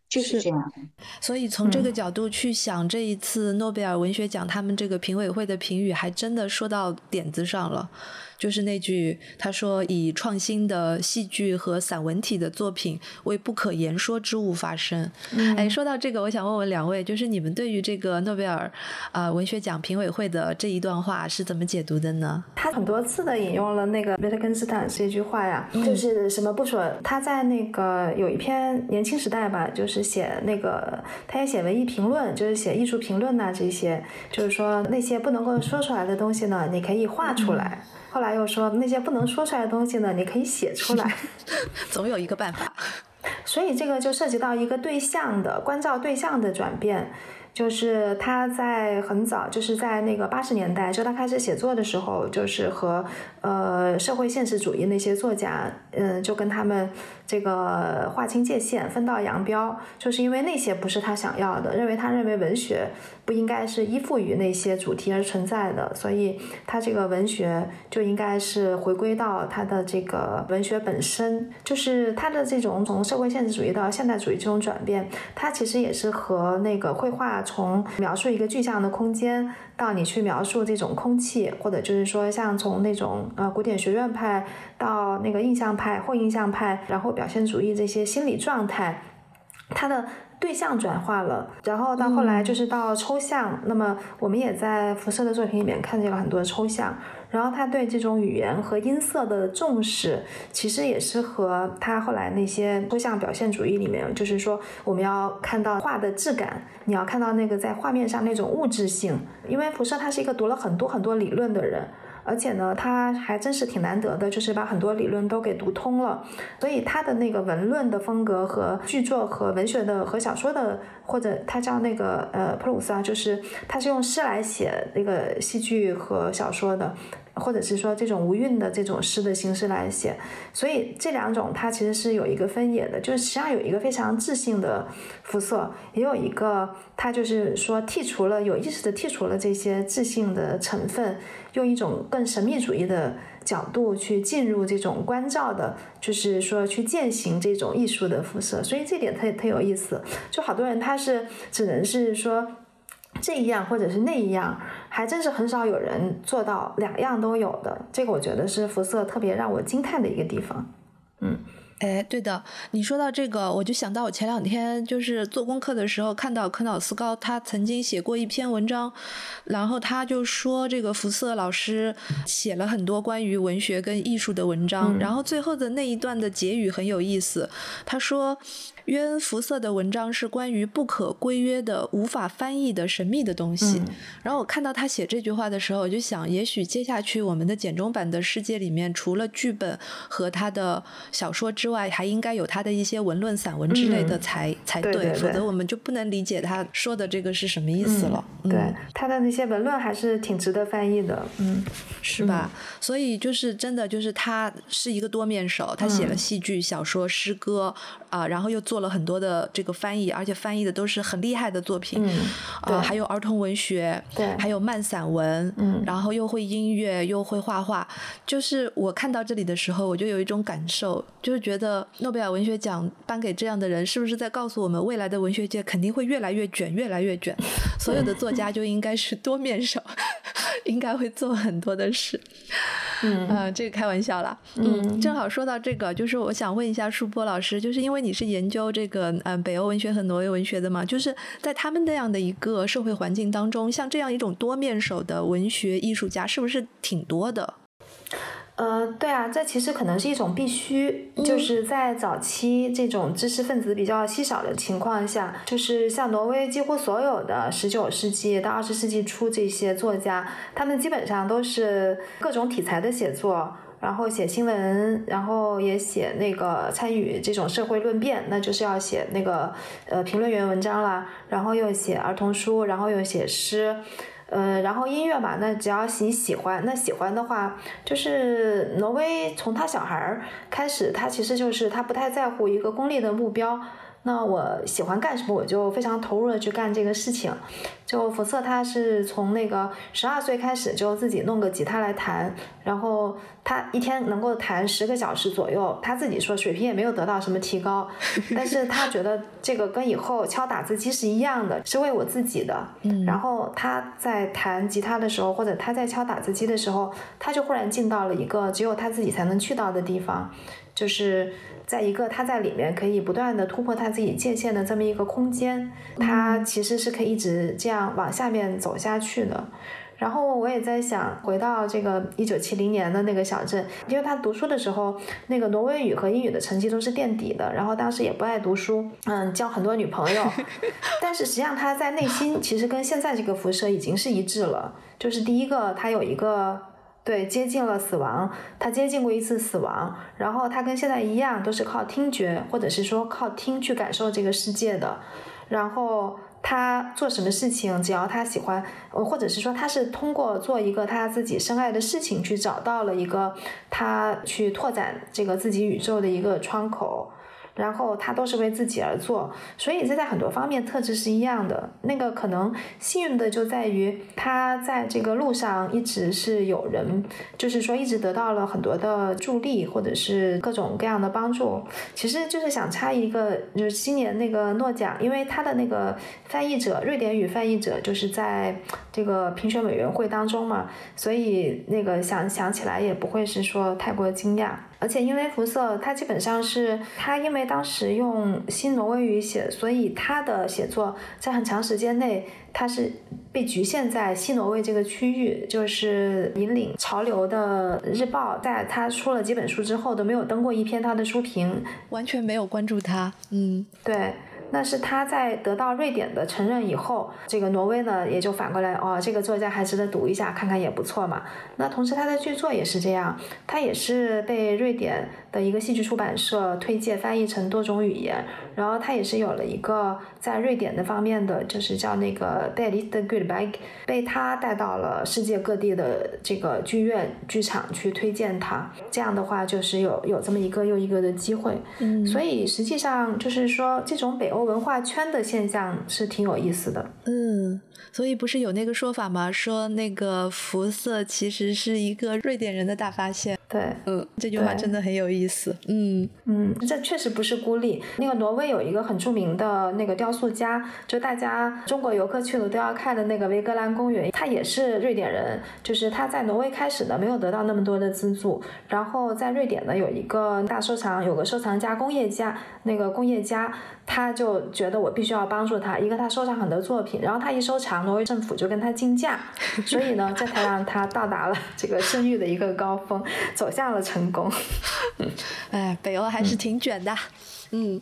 就是这样。所以从这个角度去想，这一次诺贝尔文学奖他们这个评委会的评语还真的说到点子上了。就是那句他说以创新的戏剧和散文体的作品为不可言说之物发生。哎，说到这个，我想问问两位，就是你们对于这个诺贝尔啊文学奖评委会的这一段话是怎么解读的呢？他很多次的引用了那个维特根斯坦这句话呀，就是什么不说？他在那个有一篇年轻时代吧，就是写那个他也写文艺评论，就是写艺术评论呐这些，就是说那些不能够说出来的东西呢，你可以画出来。后来又说那些不能说出来的东西呢，你可以写出来，[laughs] 总有一个办法。[laughs] 所以这个就涉及到一个对象的关照对象的转变。就是他在很早，就是在那个八十年代，就他开始写作的时候，就是和呃社会现实主义那些作家，嗯，就跟他们这个划清界限，分道扬镳，就是因为那些不是他想要的，认为他认为文学不应该是依附于那些主题而存在的，所以他这个文学就应该是回归到他的这个文学本身，就是他的这种从社会现实主义到现代主义这种转变，他其实也是和那个绘画。从描述一个具象的空间，到你去描述这种空气，或者就是说，像从那种呃古典学院派到那个印象派、或印象派，然后表现主义这些心理状态，它的对象转化了，然后到后来就是到抽象。那么我们也在辐射的作品里面看见了很多抽象。然后他对这种语言和音色的重视，其实也是和他后来那些抽象表现主义里面，就是说我们要看到画的质感，你要看到那个在画面上那种物质性。因为辐射他是一个读了很多很多理论的人。而且呢，他还真是挺难得的，就是把很多理论都给读通了。所以他的那个文论的风格和剧作和文学的和小说的，或者他叫那个呃普鲁斯啊，就是他是用诗来写那个戏剧和小说的。或者是说这种无韵的这种诗的形式来写，所以这两种它其实是有一个分野的，就是实际上有一个非常质性的肤色，也有一个它就是说剔除了有意识的剔除了这些质性的成分，用一种更神秘主义的角度去进入这种关照的，就是说去践行这种艺术的肤色，所以这点特特有意思，就好多人他是只能是说。这一样或者是那一样，还真是很少有人做到两样都有的。这个我觉得是辐色特别让我惊叹的一个地方。嗯。哎，对的，你说到这个，我就想到我前两天就是做功课的时候，看到科瑙斯高他曾经写过一篇文章，然后他就说这个福瑟老师写了很多关于文学跟艺术的文章，然后最后的那一段的结语很有意思，他说约恩福瑟的文章是关于不可规约的、无法翻译的神秘的东西。然后我看到他写这句话的时候，我就想，也许接下去我们的简中版的世界里面，除了剧本和他的小说之之外，还应该有他的一些文论、散文之类的才才对，否则我们就不能理解他说的这个是什么意思了。对，他的那些文论还是挺值得翻译的，嗯，是吧？所以就是真的，就是他是一个多面手，他写了戏剧、小说、诗歌啊，然后又做了很多的这个翻译，而且翻译的都是很厉害的作品，啊，还有儿童文学，对，还有慢散文，嗯，然后又会音乐，又会画画。就是我看到这里的时候，我就有一种感受，就是觉得。诺贝尔文学奖颁给这样的人，是不是在告诉我们，未来的文学界肯定会越来越卷，越来越卷？[laughs] 所有的作家就应该是多面手，[laughs] 应该会做很多的事。嗯，这个开玩笑啦。嗯，正好说到这个，就是我想问一下舒波老师，就是因为你是研究这个嗯北欧文学和挪威文学的嘛，就是在他们那样的一个社会环境当中，像这样一种多面手的文学艺术家，是不是挺多的？呃，对啊，这其实可能是一种必须，就是在早期这种知识分子比较稀少的情况下，就是像挪威几乎所有的十九世纪到二十世纪初这些作家，他们基本上都是各种题材的写作，然后写新闻，然后也写那个参与这种社会论辩，那就是要写那个呃评论员文章啦，然后又写儿童书，然后又写诗。嗯，然后音乐嘛，那只要你喜欢，那喜欢的话，就是挪威从他小孩儿开始，他其实就是他不太在乎一个功利的目标。那我喜欢干什么，我就非常投入的去干这个事情。就福瑟，他是从那个十二岁开始就自己弄个吉他来弹，然后他一天能够弹十个小时左右。他自己说水平也没有得到什么提高，[laughs] 但是他觉得这个跟以后敲打字机是一样的，是为我自己的。然后他在弹吉他的时候，或者他在敲打字机的时候，他就忽然进到了一个只有他自己才能去到的地方，就是在一个他在里面可以不断的突破他自己界限的这么一个空间，他其实是可以一直这样往下面走下去的。然后我也在想，回到这个一九七零年的那个小镇，因为他读书的时候，那个挪威语和英语的成绩都是垫底的，然后当时也不爱读书，嗯，交很多女朋友，[laughs] 但是实际上他在内心其实跟现在这个辐射已经是一致了，就是第一个他有一个对接近了死亡，他接近过一次死亡，然后他跟现在一样都是靠听觉或者是说靠听去感受这个世界的，然后。他做什么事情，只要他喜欢，呃，或者是说他是通过做一个他自己深爱的事情，去找到了一个他去拓展这个自己宇宙的一个窗口。然后他都是为自己而做，所以这在很多方面特质是一样的。那个可能幸运的就在于他在这个路上一直是有人，就是说一直得到了很多的助力，或者是各种各样的帮助。其实就是想插一个，就是今年那个诺奖，因为他的那个翻译者，瑞典语翻译者就是在这个评选委员会当中嘛，所以那个想想起来也不会是说太过惊讶。而且因为福瑟，他基本上是他因为当时用新挪威语写，所以他的写作在很长时间内，他是被局限在新挪威这个区域，就是引领潮流的日报，在他出了几本书之后都没有登过一篇他的书评，完全没有关注他。嗯，对。那是他在得到瑞典的承认以后，这个挪威呢也就反过来哦，这个作家还值得读一下，看看也不错嘛。那同时他的剧作也是这样，他也是被瑞典的一个戏剧出版社推荐翻译成多种语言，然后他也是有了一个在瑞典的方面的，就是叫那个 b e l i s t Goodbye，被他带到了世界各地的这个剧院剧场去推荐他。这样的话就是有有这么一个又一个的机会，嗯，所以实际上就是说这种北欧。文化圈的现象是挺有意思的，嗯，所以不是有那个说法吗？说那个辐色其实是一个瑞典人的大发现。对，嗯，这句话真的很有意思。嗯嗯，这确实不是孤立。那个挪威有一个很著名的那个雕塑家，就大家中国游客去了都要看的那个维格兰公园，他也是瑞典人。就是他在挪威开始呢，没有得到那么多的资助，然后在瑞典呢有一个大收藏，有个收藏家、工业家，那个工业家他就觉得我必须要帮助他，一个他收藏很多作品，然后他一收藏，挪威政府就跟他竞价，所以呢，这才让他到达了这个声誉的一个高峰。走向了成功，[laughs] 哎，北欧还是挺卷的，嗯。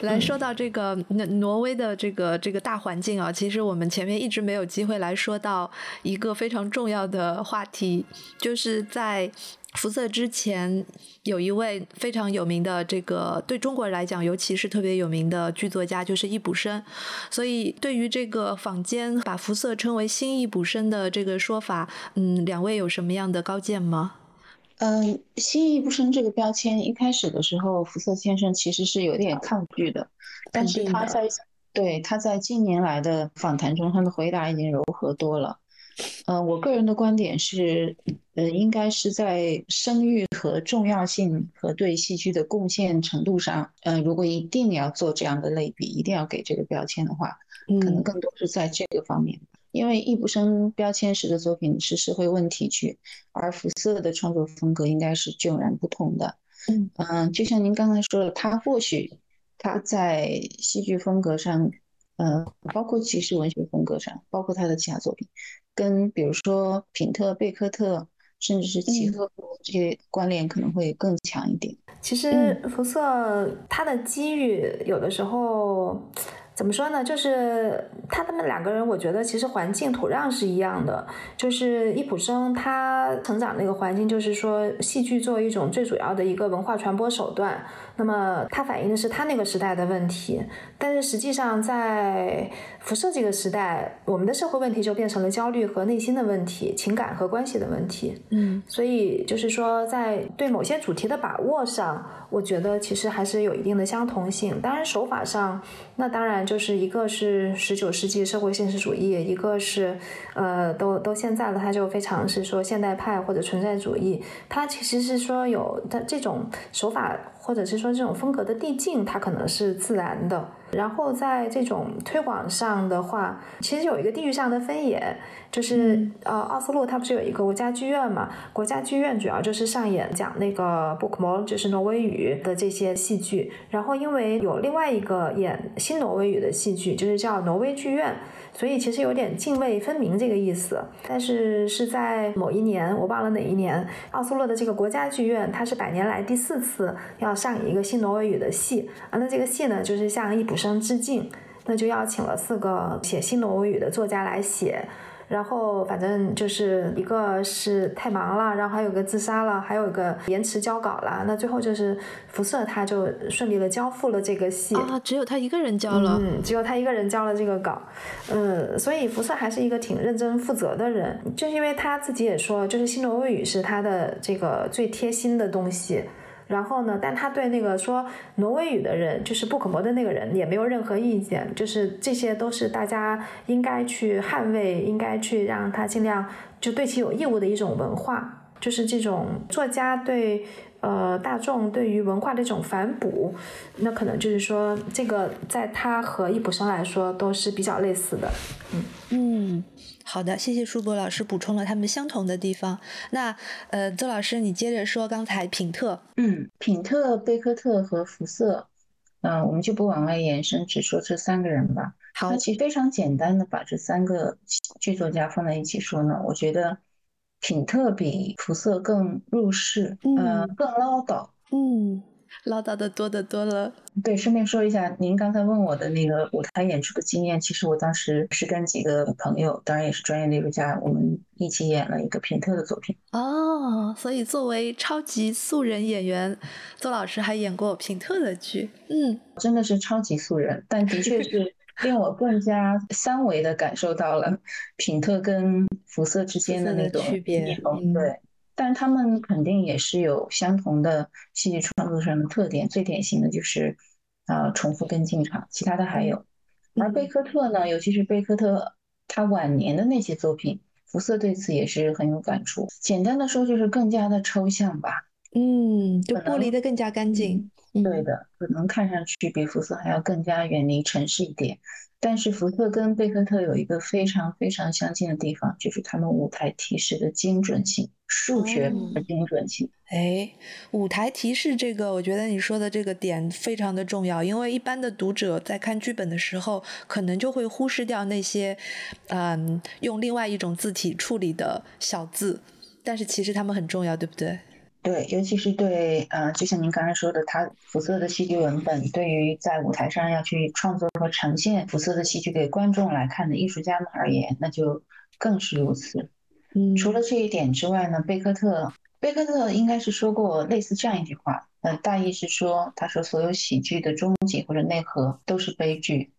来说到这个挪挪威的这个这个大环境啊，其实我们前面一直没有机会来说到一个非常重要的话题，就是在。辐色之前有一位非常有名的这个对中国人来讲，尤其是特别有名的剧作家，就是易卜生。所以对于这个坊间把辐色称为新易卜生的这个说法，嗯，两位有什么样的高见吗？嗯，新意不生这个标签一开始的时候，福瑟先生其实是有点抗拒的，但是他在对他在近年来的访谈中，他的回答已经柔和多了。嗯，我个人的观点是，呃，应该是在声誉和重要性和对戏剧的贡献程度上，嗯，如果一定要做这样的类比，一定要给这个标签的话，可能更多是在这个方面。因为易卜生标签式的作品是社会问题剧，而福瑟的创作风格应该是迥然不同的。嗯，就像您刚才说的，他或许他在戏剧风格上，呃，包括其实文学风格上，包括他的其他作品。跟比如说品特、贝克特，甚至是契诃夫这些关联可能会更强一点。其实福瑟他的机遇有的时候，怎么说呢？就是他他们两个人，我觉得其实环境土壤是一样的。就是易卜生他成长那个环境，就是说戏剧作为一种最主要的一个文化传播手段。那么它反映的是他那个时代的问题，但是实际上在辐射这个时代，我们的社会问题就变成了焦虑和内心的问题、情感和关系的问题。嗯，所以就是说，在对某些主题的把握上，我觉得其实还是有一定的相同性。当然手法上，那当然就是一个是十九世纪社会现实主义，一个是呃，都都现在了，它就非常是说现代派或者存在主义。它其实是说有它这种手法。或者是说这种风格的递进，它可能是自然的。然后在这种推广上的话，其实有一个地域上的分野，就是呃，奥斯陆它不是有一个国家剧院嘛？国家剧院主要就是上演讲那个 Bookmore，就是挪威语的这些戏剧。然后因为有另外一个演新挪威语的戏剧，就是叫挪威剧院。所以其实有点泾渭分明这个意思，但是是在某一年，我忘了哪一年，奥斯陆的这个国家剧院，它是百年来第四次要上演一个新挪威语的戏啊。那这个戏呢，就是向易卜生致敬，那就邀请了四个写新挪威语的作家来写。然后反正就是一个是太忙了，然后还有个自杀了，还有一个延迟交稿了。那最后就是辐射，他就顺利的交付了这个戏啊，只有他一个人交了，嗯，只有他一个人交了这个稿，嗯，所以辐射还是一个挺认真负责的人，就是因为他自己也说，就是新挪威语是他的这个最贴心的东西。然后呢？但他对那个说挪威语的人，就是不可磨的那个人，也没有任何意见。就是这些都是大家应该去捍卫，应该去让他尽量就对其有义务的一种文化。就是这种作家对呃大众对于文化的一种反哺，那可能就是说这个在他和易卜生来说都是比较类似的。嗯嗯。好的，谢谢舒博老师补充了他们相同的地方。那呃，邹老师，你接着说刚才品特。嗯，品特、贝克特和福瑟，嗯，我们就不往外延伸，只说这三个人吧。好，那其实非常简单的把这三个剧作家放在一起说呢，我觉得品特比福瑟更入世，嗯，更唠叨，嗯。唠叨的多的多了。对，顺便说一下，您刚才问我的那个舞台演出的经验，其实我当时是跟几个朋友，当然也是专业的艺术家，我们一起演了一个品特的作品。哦，所以作为超级素人演员，邹老师还演过品特的剧。嗯，真的是超级素人，但的确是 [laughs] 令我更加三维的感受到了品特跟辐射之间的那种区别。对。但他们肯定也是有相同的戏剧创作上的特点，最典型的就是，啊，重复跟进场，其他的还有。而贝克特呢，尤其是贝克特他晚年的那些作品，福瑟对此也是很有感触。简单的说，就是更加的抽象吧。嗯，就剥离的更加干净。对的，可能看上去比福斯还要更加远离城市一点。但是福特跟贝克特有一个非常非常相近的地方，就是他们舞台提示的精准性，数学的精准性。哎，舞台提示这个，我觉得你说的这个点非常的重要，因为一般的读者在看剧本的时候，可能就会忽视掉那些，嗯，用另外一种字体处理的小字，但是其实他们很重要，对不对？对，尤其是对，呃，就像您刚才说的，他辐射的戏剧文本，对于在舞台上要去创作和呈现辐射的戏剧给观众来看的艺术家们而言，那就更是如此。嗯，除了这一点之外呢，贝克特，贝克特应该是说过类似这样一句话，呃，大意是说，他说所有喜剧的终极或者内核都是悲剧。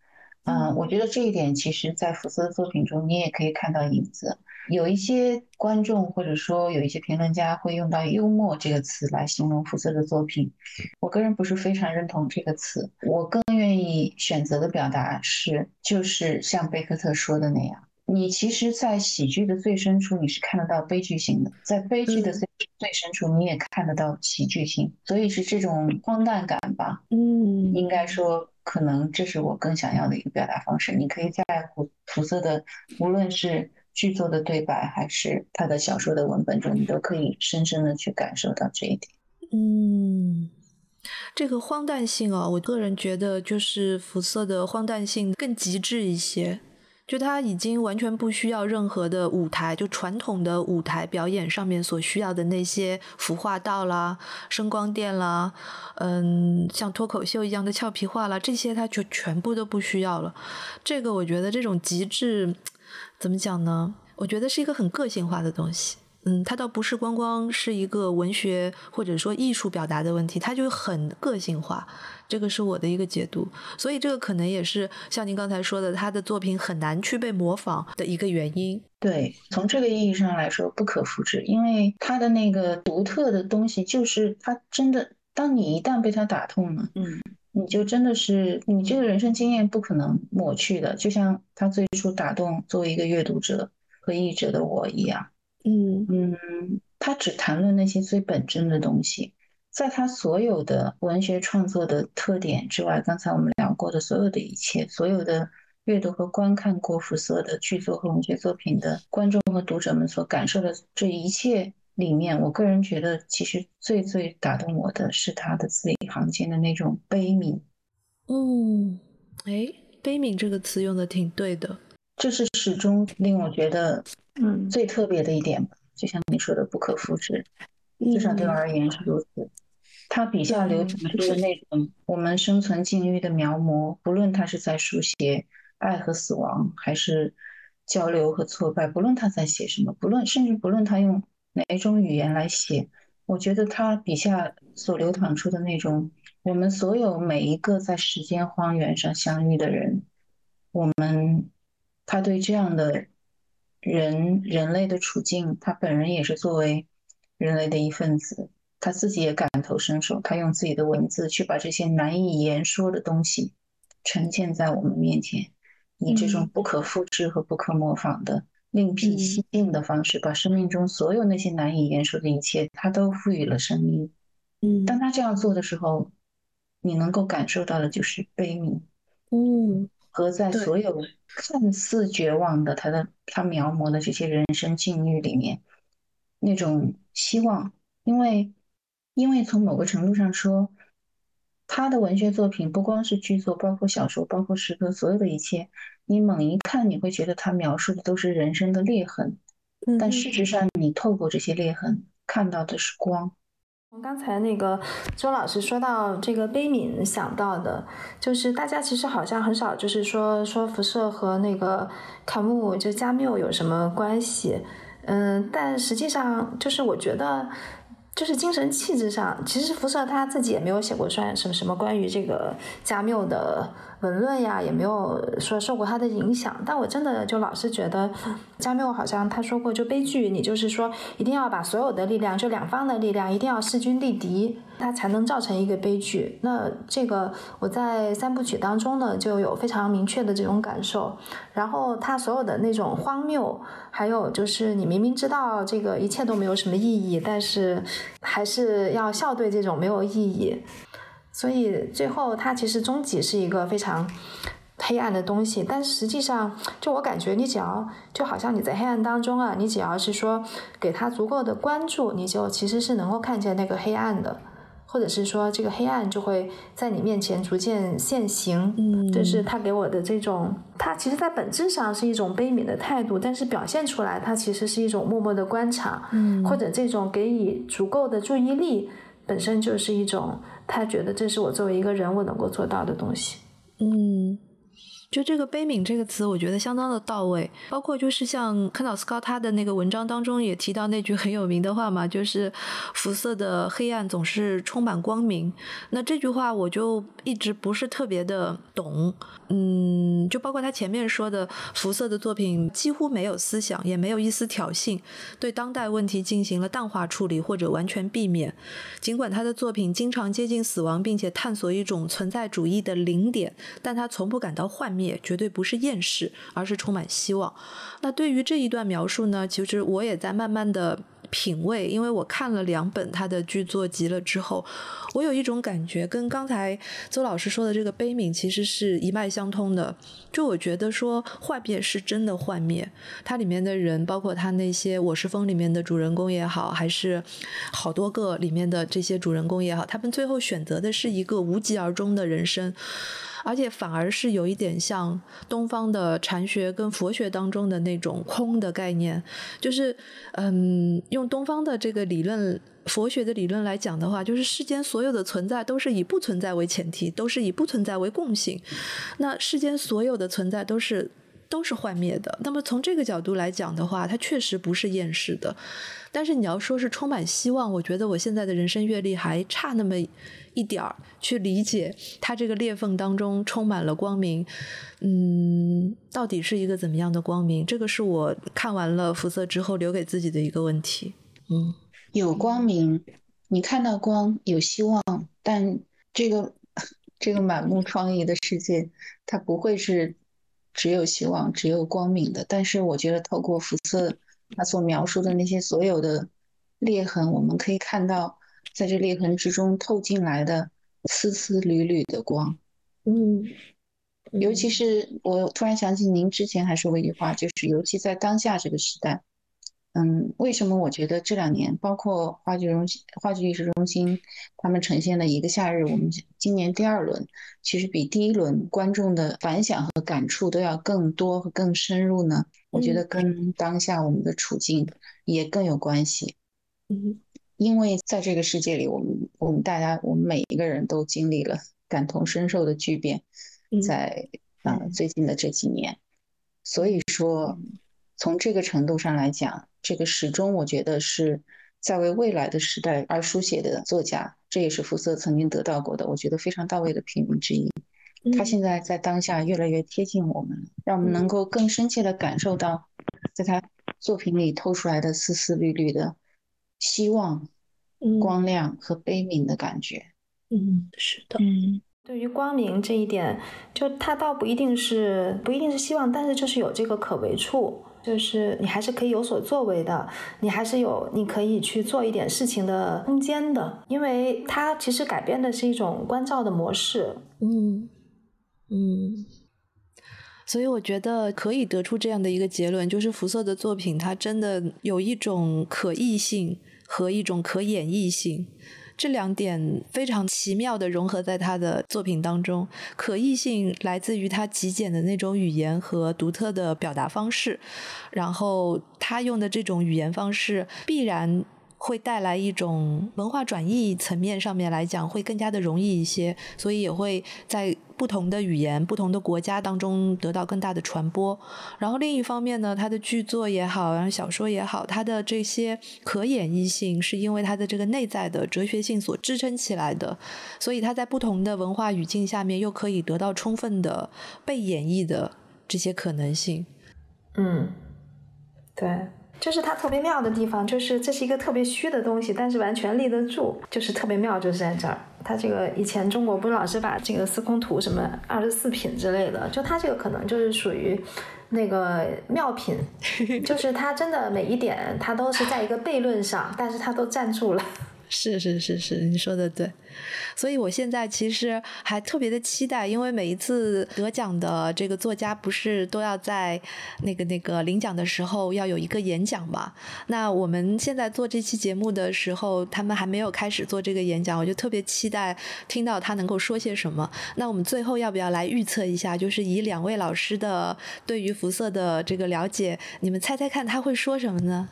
嗯，我觉得这一点其实在福斯的作品中，你也可以看到影子。有一些观众或者说有一些评论家会用到“幽默”这个词来形容福色的作品，我个人不是非常认同这个词。我更愿意选择的表达是，就是像贝克特说的那样，你其实，在喜剧的最深处，你是看得到悲剧性的；在悲剧的最最深处，你也看得到喜剧性。所以是这种荒诞感吧？嗯，应该说，可能这是我更想要的一个表达方式。你可以在福福瑟的，无论是。剧作的对白还是他的小说的文本中，你都可以深深的去感受到这一点。嗯，这个荒诞性啊，我个人觉得就是辐射的荒诞性更极致一些。就他已经完全不需要任何的舞台，就传统的舞台表演上面所需要的那些服化道啦、声光电啦，嗯，像脱口秀一样的俏皮话啦，这些他就全部都不需要了。这个我觉得这种极致，怎么讲呢？我觉得是一个很个性化的东西。嗯，它倒不是光光是一个文学或者说艺术表达的问题，它就很个性化。这个是我的一个解读，所以这个可能也是像您刚才说的，他的作品很难去被模仿的一个原因。对，从这个意义上来说，不可复制，因为他的那个独特的东西，就是他真的，当你一旦被他打动了，嗯，你就真的是你这个人生经验不可能抹去的，就像他最初打动作为一个阅读者和译者的我一样。嗯嗯，他只谈论那些最本真的东西，在他所有的文学创作的特点之外，刚才我们聊过的所有的一切，所有的阅读和观看过福色的剧作和文学作品的观众和读者们所感受的这一切里面，我个人觉得，其实最最打动我的是他的字里行间的那种悲悯。嗯，哎，悲悯这个词用的挺对的，这是始终令我觉得。嗯，最特别的一点吧，就像你说的，不可复制，至少对我而言是如此。他笔下流淌出的那种我们生存境遇的描摹，不论他是在书写爱和死亡，还是交流和挫败，不论他在写什么，不论甚至不论他用哪一种语言来写，我觉得他笔下所流淌出的那种我们所有每一个在时间荒原上相遇的人，我们他对这样的。人人类的处境，他本人也是作为人类的一份子，他自己也感同身受。他用自己的文字去把这些难以言说的东西呈现在我们面前，以这种不可复制和不可模仿的另辟蹊径的方式，把生命中所有那些难以言说的一切，他都赋予了生命。嗯，当他这样做的时候，你能够感受到的就是悲悯。嗯。和在所有看似绝望的他的他描摹的这些人生境遇里面，那种希望，因为因为从某个程度上说，他的文学作品不光是剧作，包括小说，包括诗歌，所有的一切，你猛一看，你会觉得他描述的都是人生的裂痕，但事实上，你透过这些裂痕看到的是光。刚才那个周老师说到这个悲悯，想到的就是大家其实好像很少就是说说辐射和那个卡穆就加缪有什么关系，嗯，但实际上就是我觉得。就是精神气质上，其实福瑟他自己也没有写过算什么什么关于这个加缪的文论呀，也没有说受过他的影响。但我真的就老是觉得，加缪好像他说过，就悲剧，你就是说一定要把所有的力量，就两方的力量，一定要势均力敌。它才能造成一个悲剧。那这个我在三部曲当中呢，就有非常明确的这种感受。然后他所有的那种荒谬，还有就是你明明知道这个一切都没有什么意义，但是还是要笑对这种没有意义。所以最后他其实终极是一个非常黑暗的东西。但实际上，就我感觉，你只要就好像你在黑暗当中啊，你只要是说给他足够的关注，你就其实是能够看见那个黑暗的。或者是说，这个黑暗就会在你面前逐渐现形。嗯，这是他给我的这种，他其实在本质上是一种悲悯的态度，但是表现出来，他其实是一种默默的观察。嗯，或者这种给予足够的注意力，本身就是一种他觉得这是我作为一个人我能够做到的东西。嗯。就这个“悲悯”这个词，我觉得相当的到位。包括就是像看到斯高他的那个文章当中也提到那句很有名的话嘛，就是“辐射的黑暗总是充满光明”。那这句话我就一直不是特别的懂。嗯，就包括他前面说的，福色的作品几乎没有思想，也没有一丝挑衅，对当代问题进行了淡化处理或者完全避免。尽管他的作品经常接近死亡，并且探索一种存在主义的零点，但他从不感到幻灭，绝对不是厌世，而是充满希望。那对于这一段描述呢，其实我也在慢慢的。品味，因为我看了两本他的剧作集了之后，我有一种感觉，跟刚才邹老师说的这个悲悯其实是一脉相通的。就我觉得说幻灭是真的幻灭，它里面的人，包括他那些《我是风》里面的主人公也好，还是好多个里面的这些主人公也好，他们最后选择的是一个无疾而终的人生。而且反而是有一点像东方的禅学跟佛学当中的那种空的概念，就是嗯，用东方的这个理论。佛学的理论来讲的话，就是世间所有的存在都是以不存在为前提，都是以不存在为共性。那世间所有的存在都是都是幻灭的。那么从这个角度来讲的话，它确实不是厌世的。但是你要说是充满希望，我觉得我现在的人生阅历还差那么一点儿去理解它这个裂缝当中充满了光明。嗯，到底是一个怎么样的光明？这个是我看完了辐射之后留给自己的一个问题。嗯。有光明，你看到光，有希望，但这个这个满目疮痍的世界，它不会是只有希望、只有光明的。但是我觉得，透过辐射他所描述的那些所有的裂痕，我们可以看到，在这裂痕之中透进来的丝丝缕缕的光。嗯，尤其是我突然想起您之前还说过一句话，就是尤其在当下这个时代。嗯，为什么我觉得这两年，包括话剧中心、话剧艺术中心，他们呈现的一个夏日，我们今年第二轮，其实比第一轮观众的反响和感触都要更多和更深入呢？我觉得跟当下我们的处境也更有关系。嗯，因为在这个世界里，我们我们大家，我们每一个人都经历了感同身受的巨变，在啊最近的这几年，所以说从这个程度上来讲。这个始终，我觉得是在为未来的时代而书写的作家，这也是福瑟曾经得到过的，我觉得非常到位的评语之一。他现在在当下越来越贴近我们，让我们能够更深切的感受到，在他作品里透出来的丝丝缕缕的希望、光亮和悲悯的感觉。嗯，是的。嗯，对于光明这一点，就它倒不一定是不一定是希望，但是就是有这个可为处。就是你还是可以有所作为的，你还是有你可以去做一点事情的空间的，因为它其实改变的是一种关照的模式。嗯嗯，所以我觉得可以得出这样的一个结论，就是福瑟的作品，它真的有一种可译性和一种可演绎性。这两点非常奇妙的融合在他的作品当中，可译性来自于他极简的那种语言和独特的表达方式，然后他用的这种语言方式必然。会带来一种文化转译层面上面来讲会更加的容易一些，所以也会在不同的语言、不同的国家当中得到更大的传播。然后另一方面呢，他的剧作也好，然后小说也好，他的这些可演绎性是因为他的这个内在的哲学性所支撑起来的，所以他在不同的文化语境下面又可以得到充分的被演绎的这些可能性。嗯，对。就是它特别妙的地方，就是这是一个特别虚的东西，但是完全立得住，就是特别妙，就是在这儿。它这个以前中国不是老是把这个司空图什么二十四品之类的，就它这个可能就是属于那个妙品，[laughs] 就是它真的每一点它都是在一个悖论上，但是它都站住了。是是是是，你说的对。所以我现在其实还特别的期待，因为每一次得奖的这个作家不是都要在那个那个领奖的时候要有一个演讲嘛？那我们现在做这期节目的时候，他们还没有开始做这个演讲，我就特别期待听到他能够说些什么。那我们最后要不要来预测一下？就是以两位老师的对于辐射的这个了解，你们猜猜看他会说什么呢？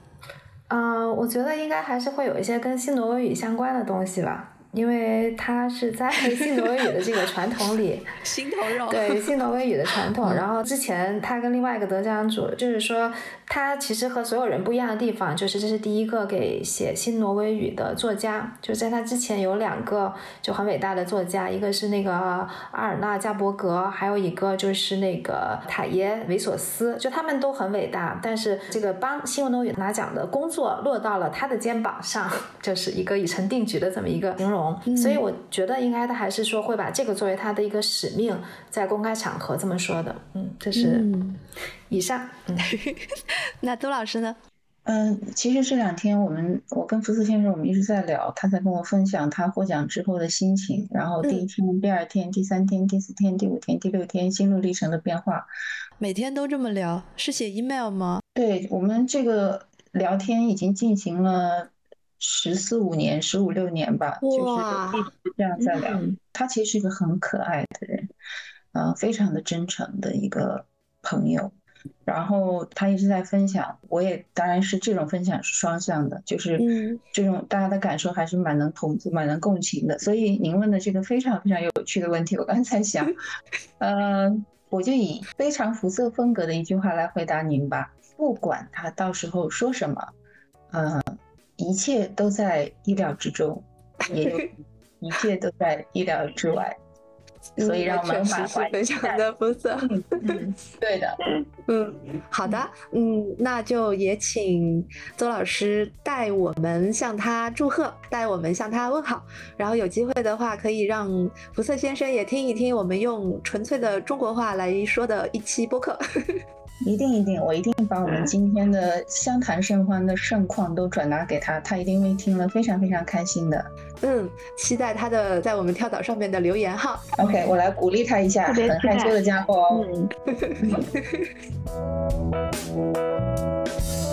嗯，我觉得应该还是会有一些跟新挪威语相关的东西吧。因为他是在 [laughs] 新挪威语的这个传统里，[laughs] 心头肉对新挪威语的传统。然后之前他跟另外一个得奖主，就是说他其实和所有人不一样的地方，就是这是第一个给写新挪威语的作家。就在他之前有两个就很伟大的作家，一个是那个阿尔纳加伯格，还有一个就是那个塔耶维索斯。就他们都很伟大，但是这个帮新挪威语拿奖的工作落到了他的肩膀上，就是一个已成定局的这么一个形容。所以我觉得应该他还是说会把这个作为他的一个使命，在公开场合这么说的。嗯，这是以上。[laughs] 那周老师呢？嗯，其实这两天我们我跟福斯先生我们一直在聊，他在跟我分享他获奖之后的心情，然后第一天、第二天、第三天、第四天、第五天、第六天心路历程的变化。每天都这么聊，是写 email 吗？对我们这个聊天已经进行了。十四五年，十五六年吧，就是一直这样在聊。他其实是一个很可爱的人，呃，非常的真诚的一个朋友。然后他一直在分享，我也当然是这种分享是双向的，就是这种大家的感受还是蛮能同蛮能共情的。所以您问的这个非常非常有趣的问题，我刚才想，[laughs] 呃，我就以非常辐射风格的一句话来回答您吧。不管他到时候说什么，呃，一切都在意料之中，也有 [laughs] 一切都在意料之外。所以让我们满怀非常的不错。嗯，[laughs] 对的。嗯，好的。嗯，那就也请邹老师代我们向他祝贺，代我们向他问好。然后有机会的话，可以让福色先生也听一听我们用纯粹的中国话来说的一期播客。一定一定，我一定把我们今天的相谈甚欢的盛况都转达给他，他一定会听了非常非常开心的。嗯，期待他的在我们跳岛上面的留言哈。OK，我来鼓励他一下，很害羞的家伙哦。[laughs] [laughs] [laughs]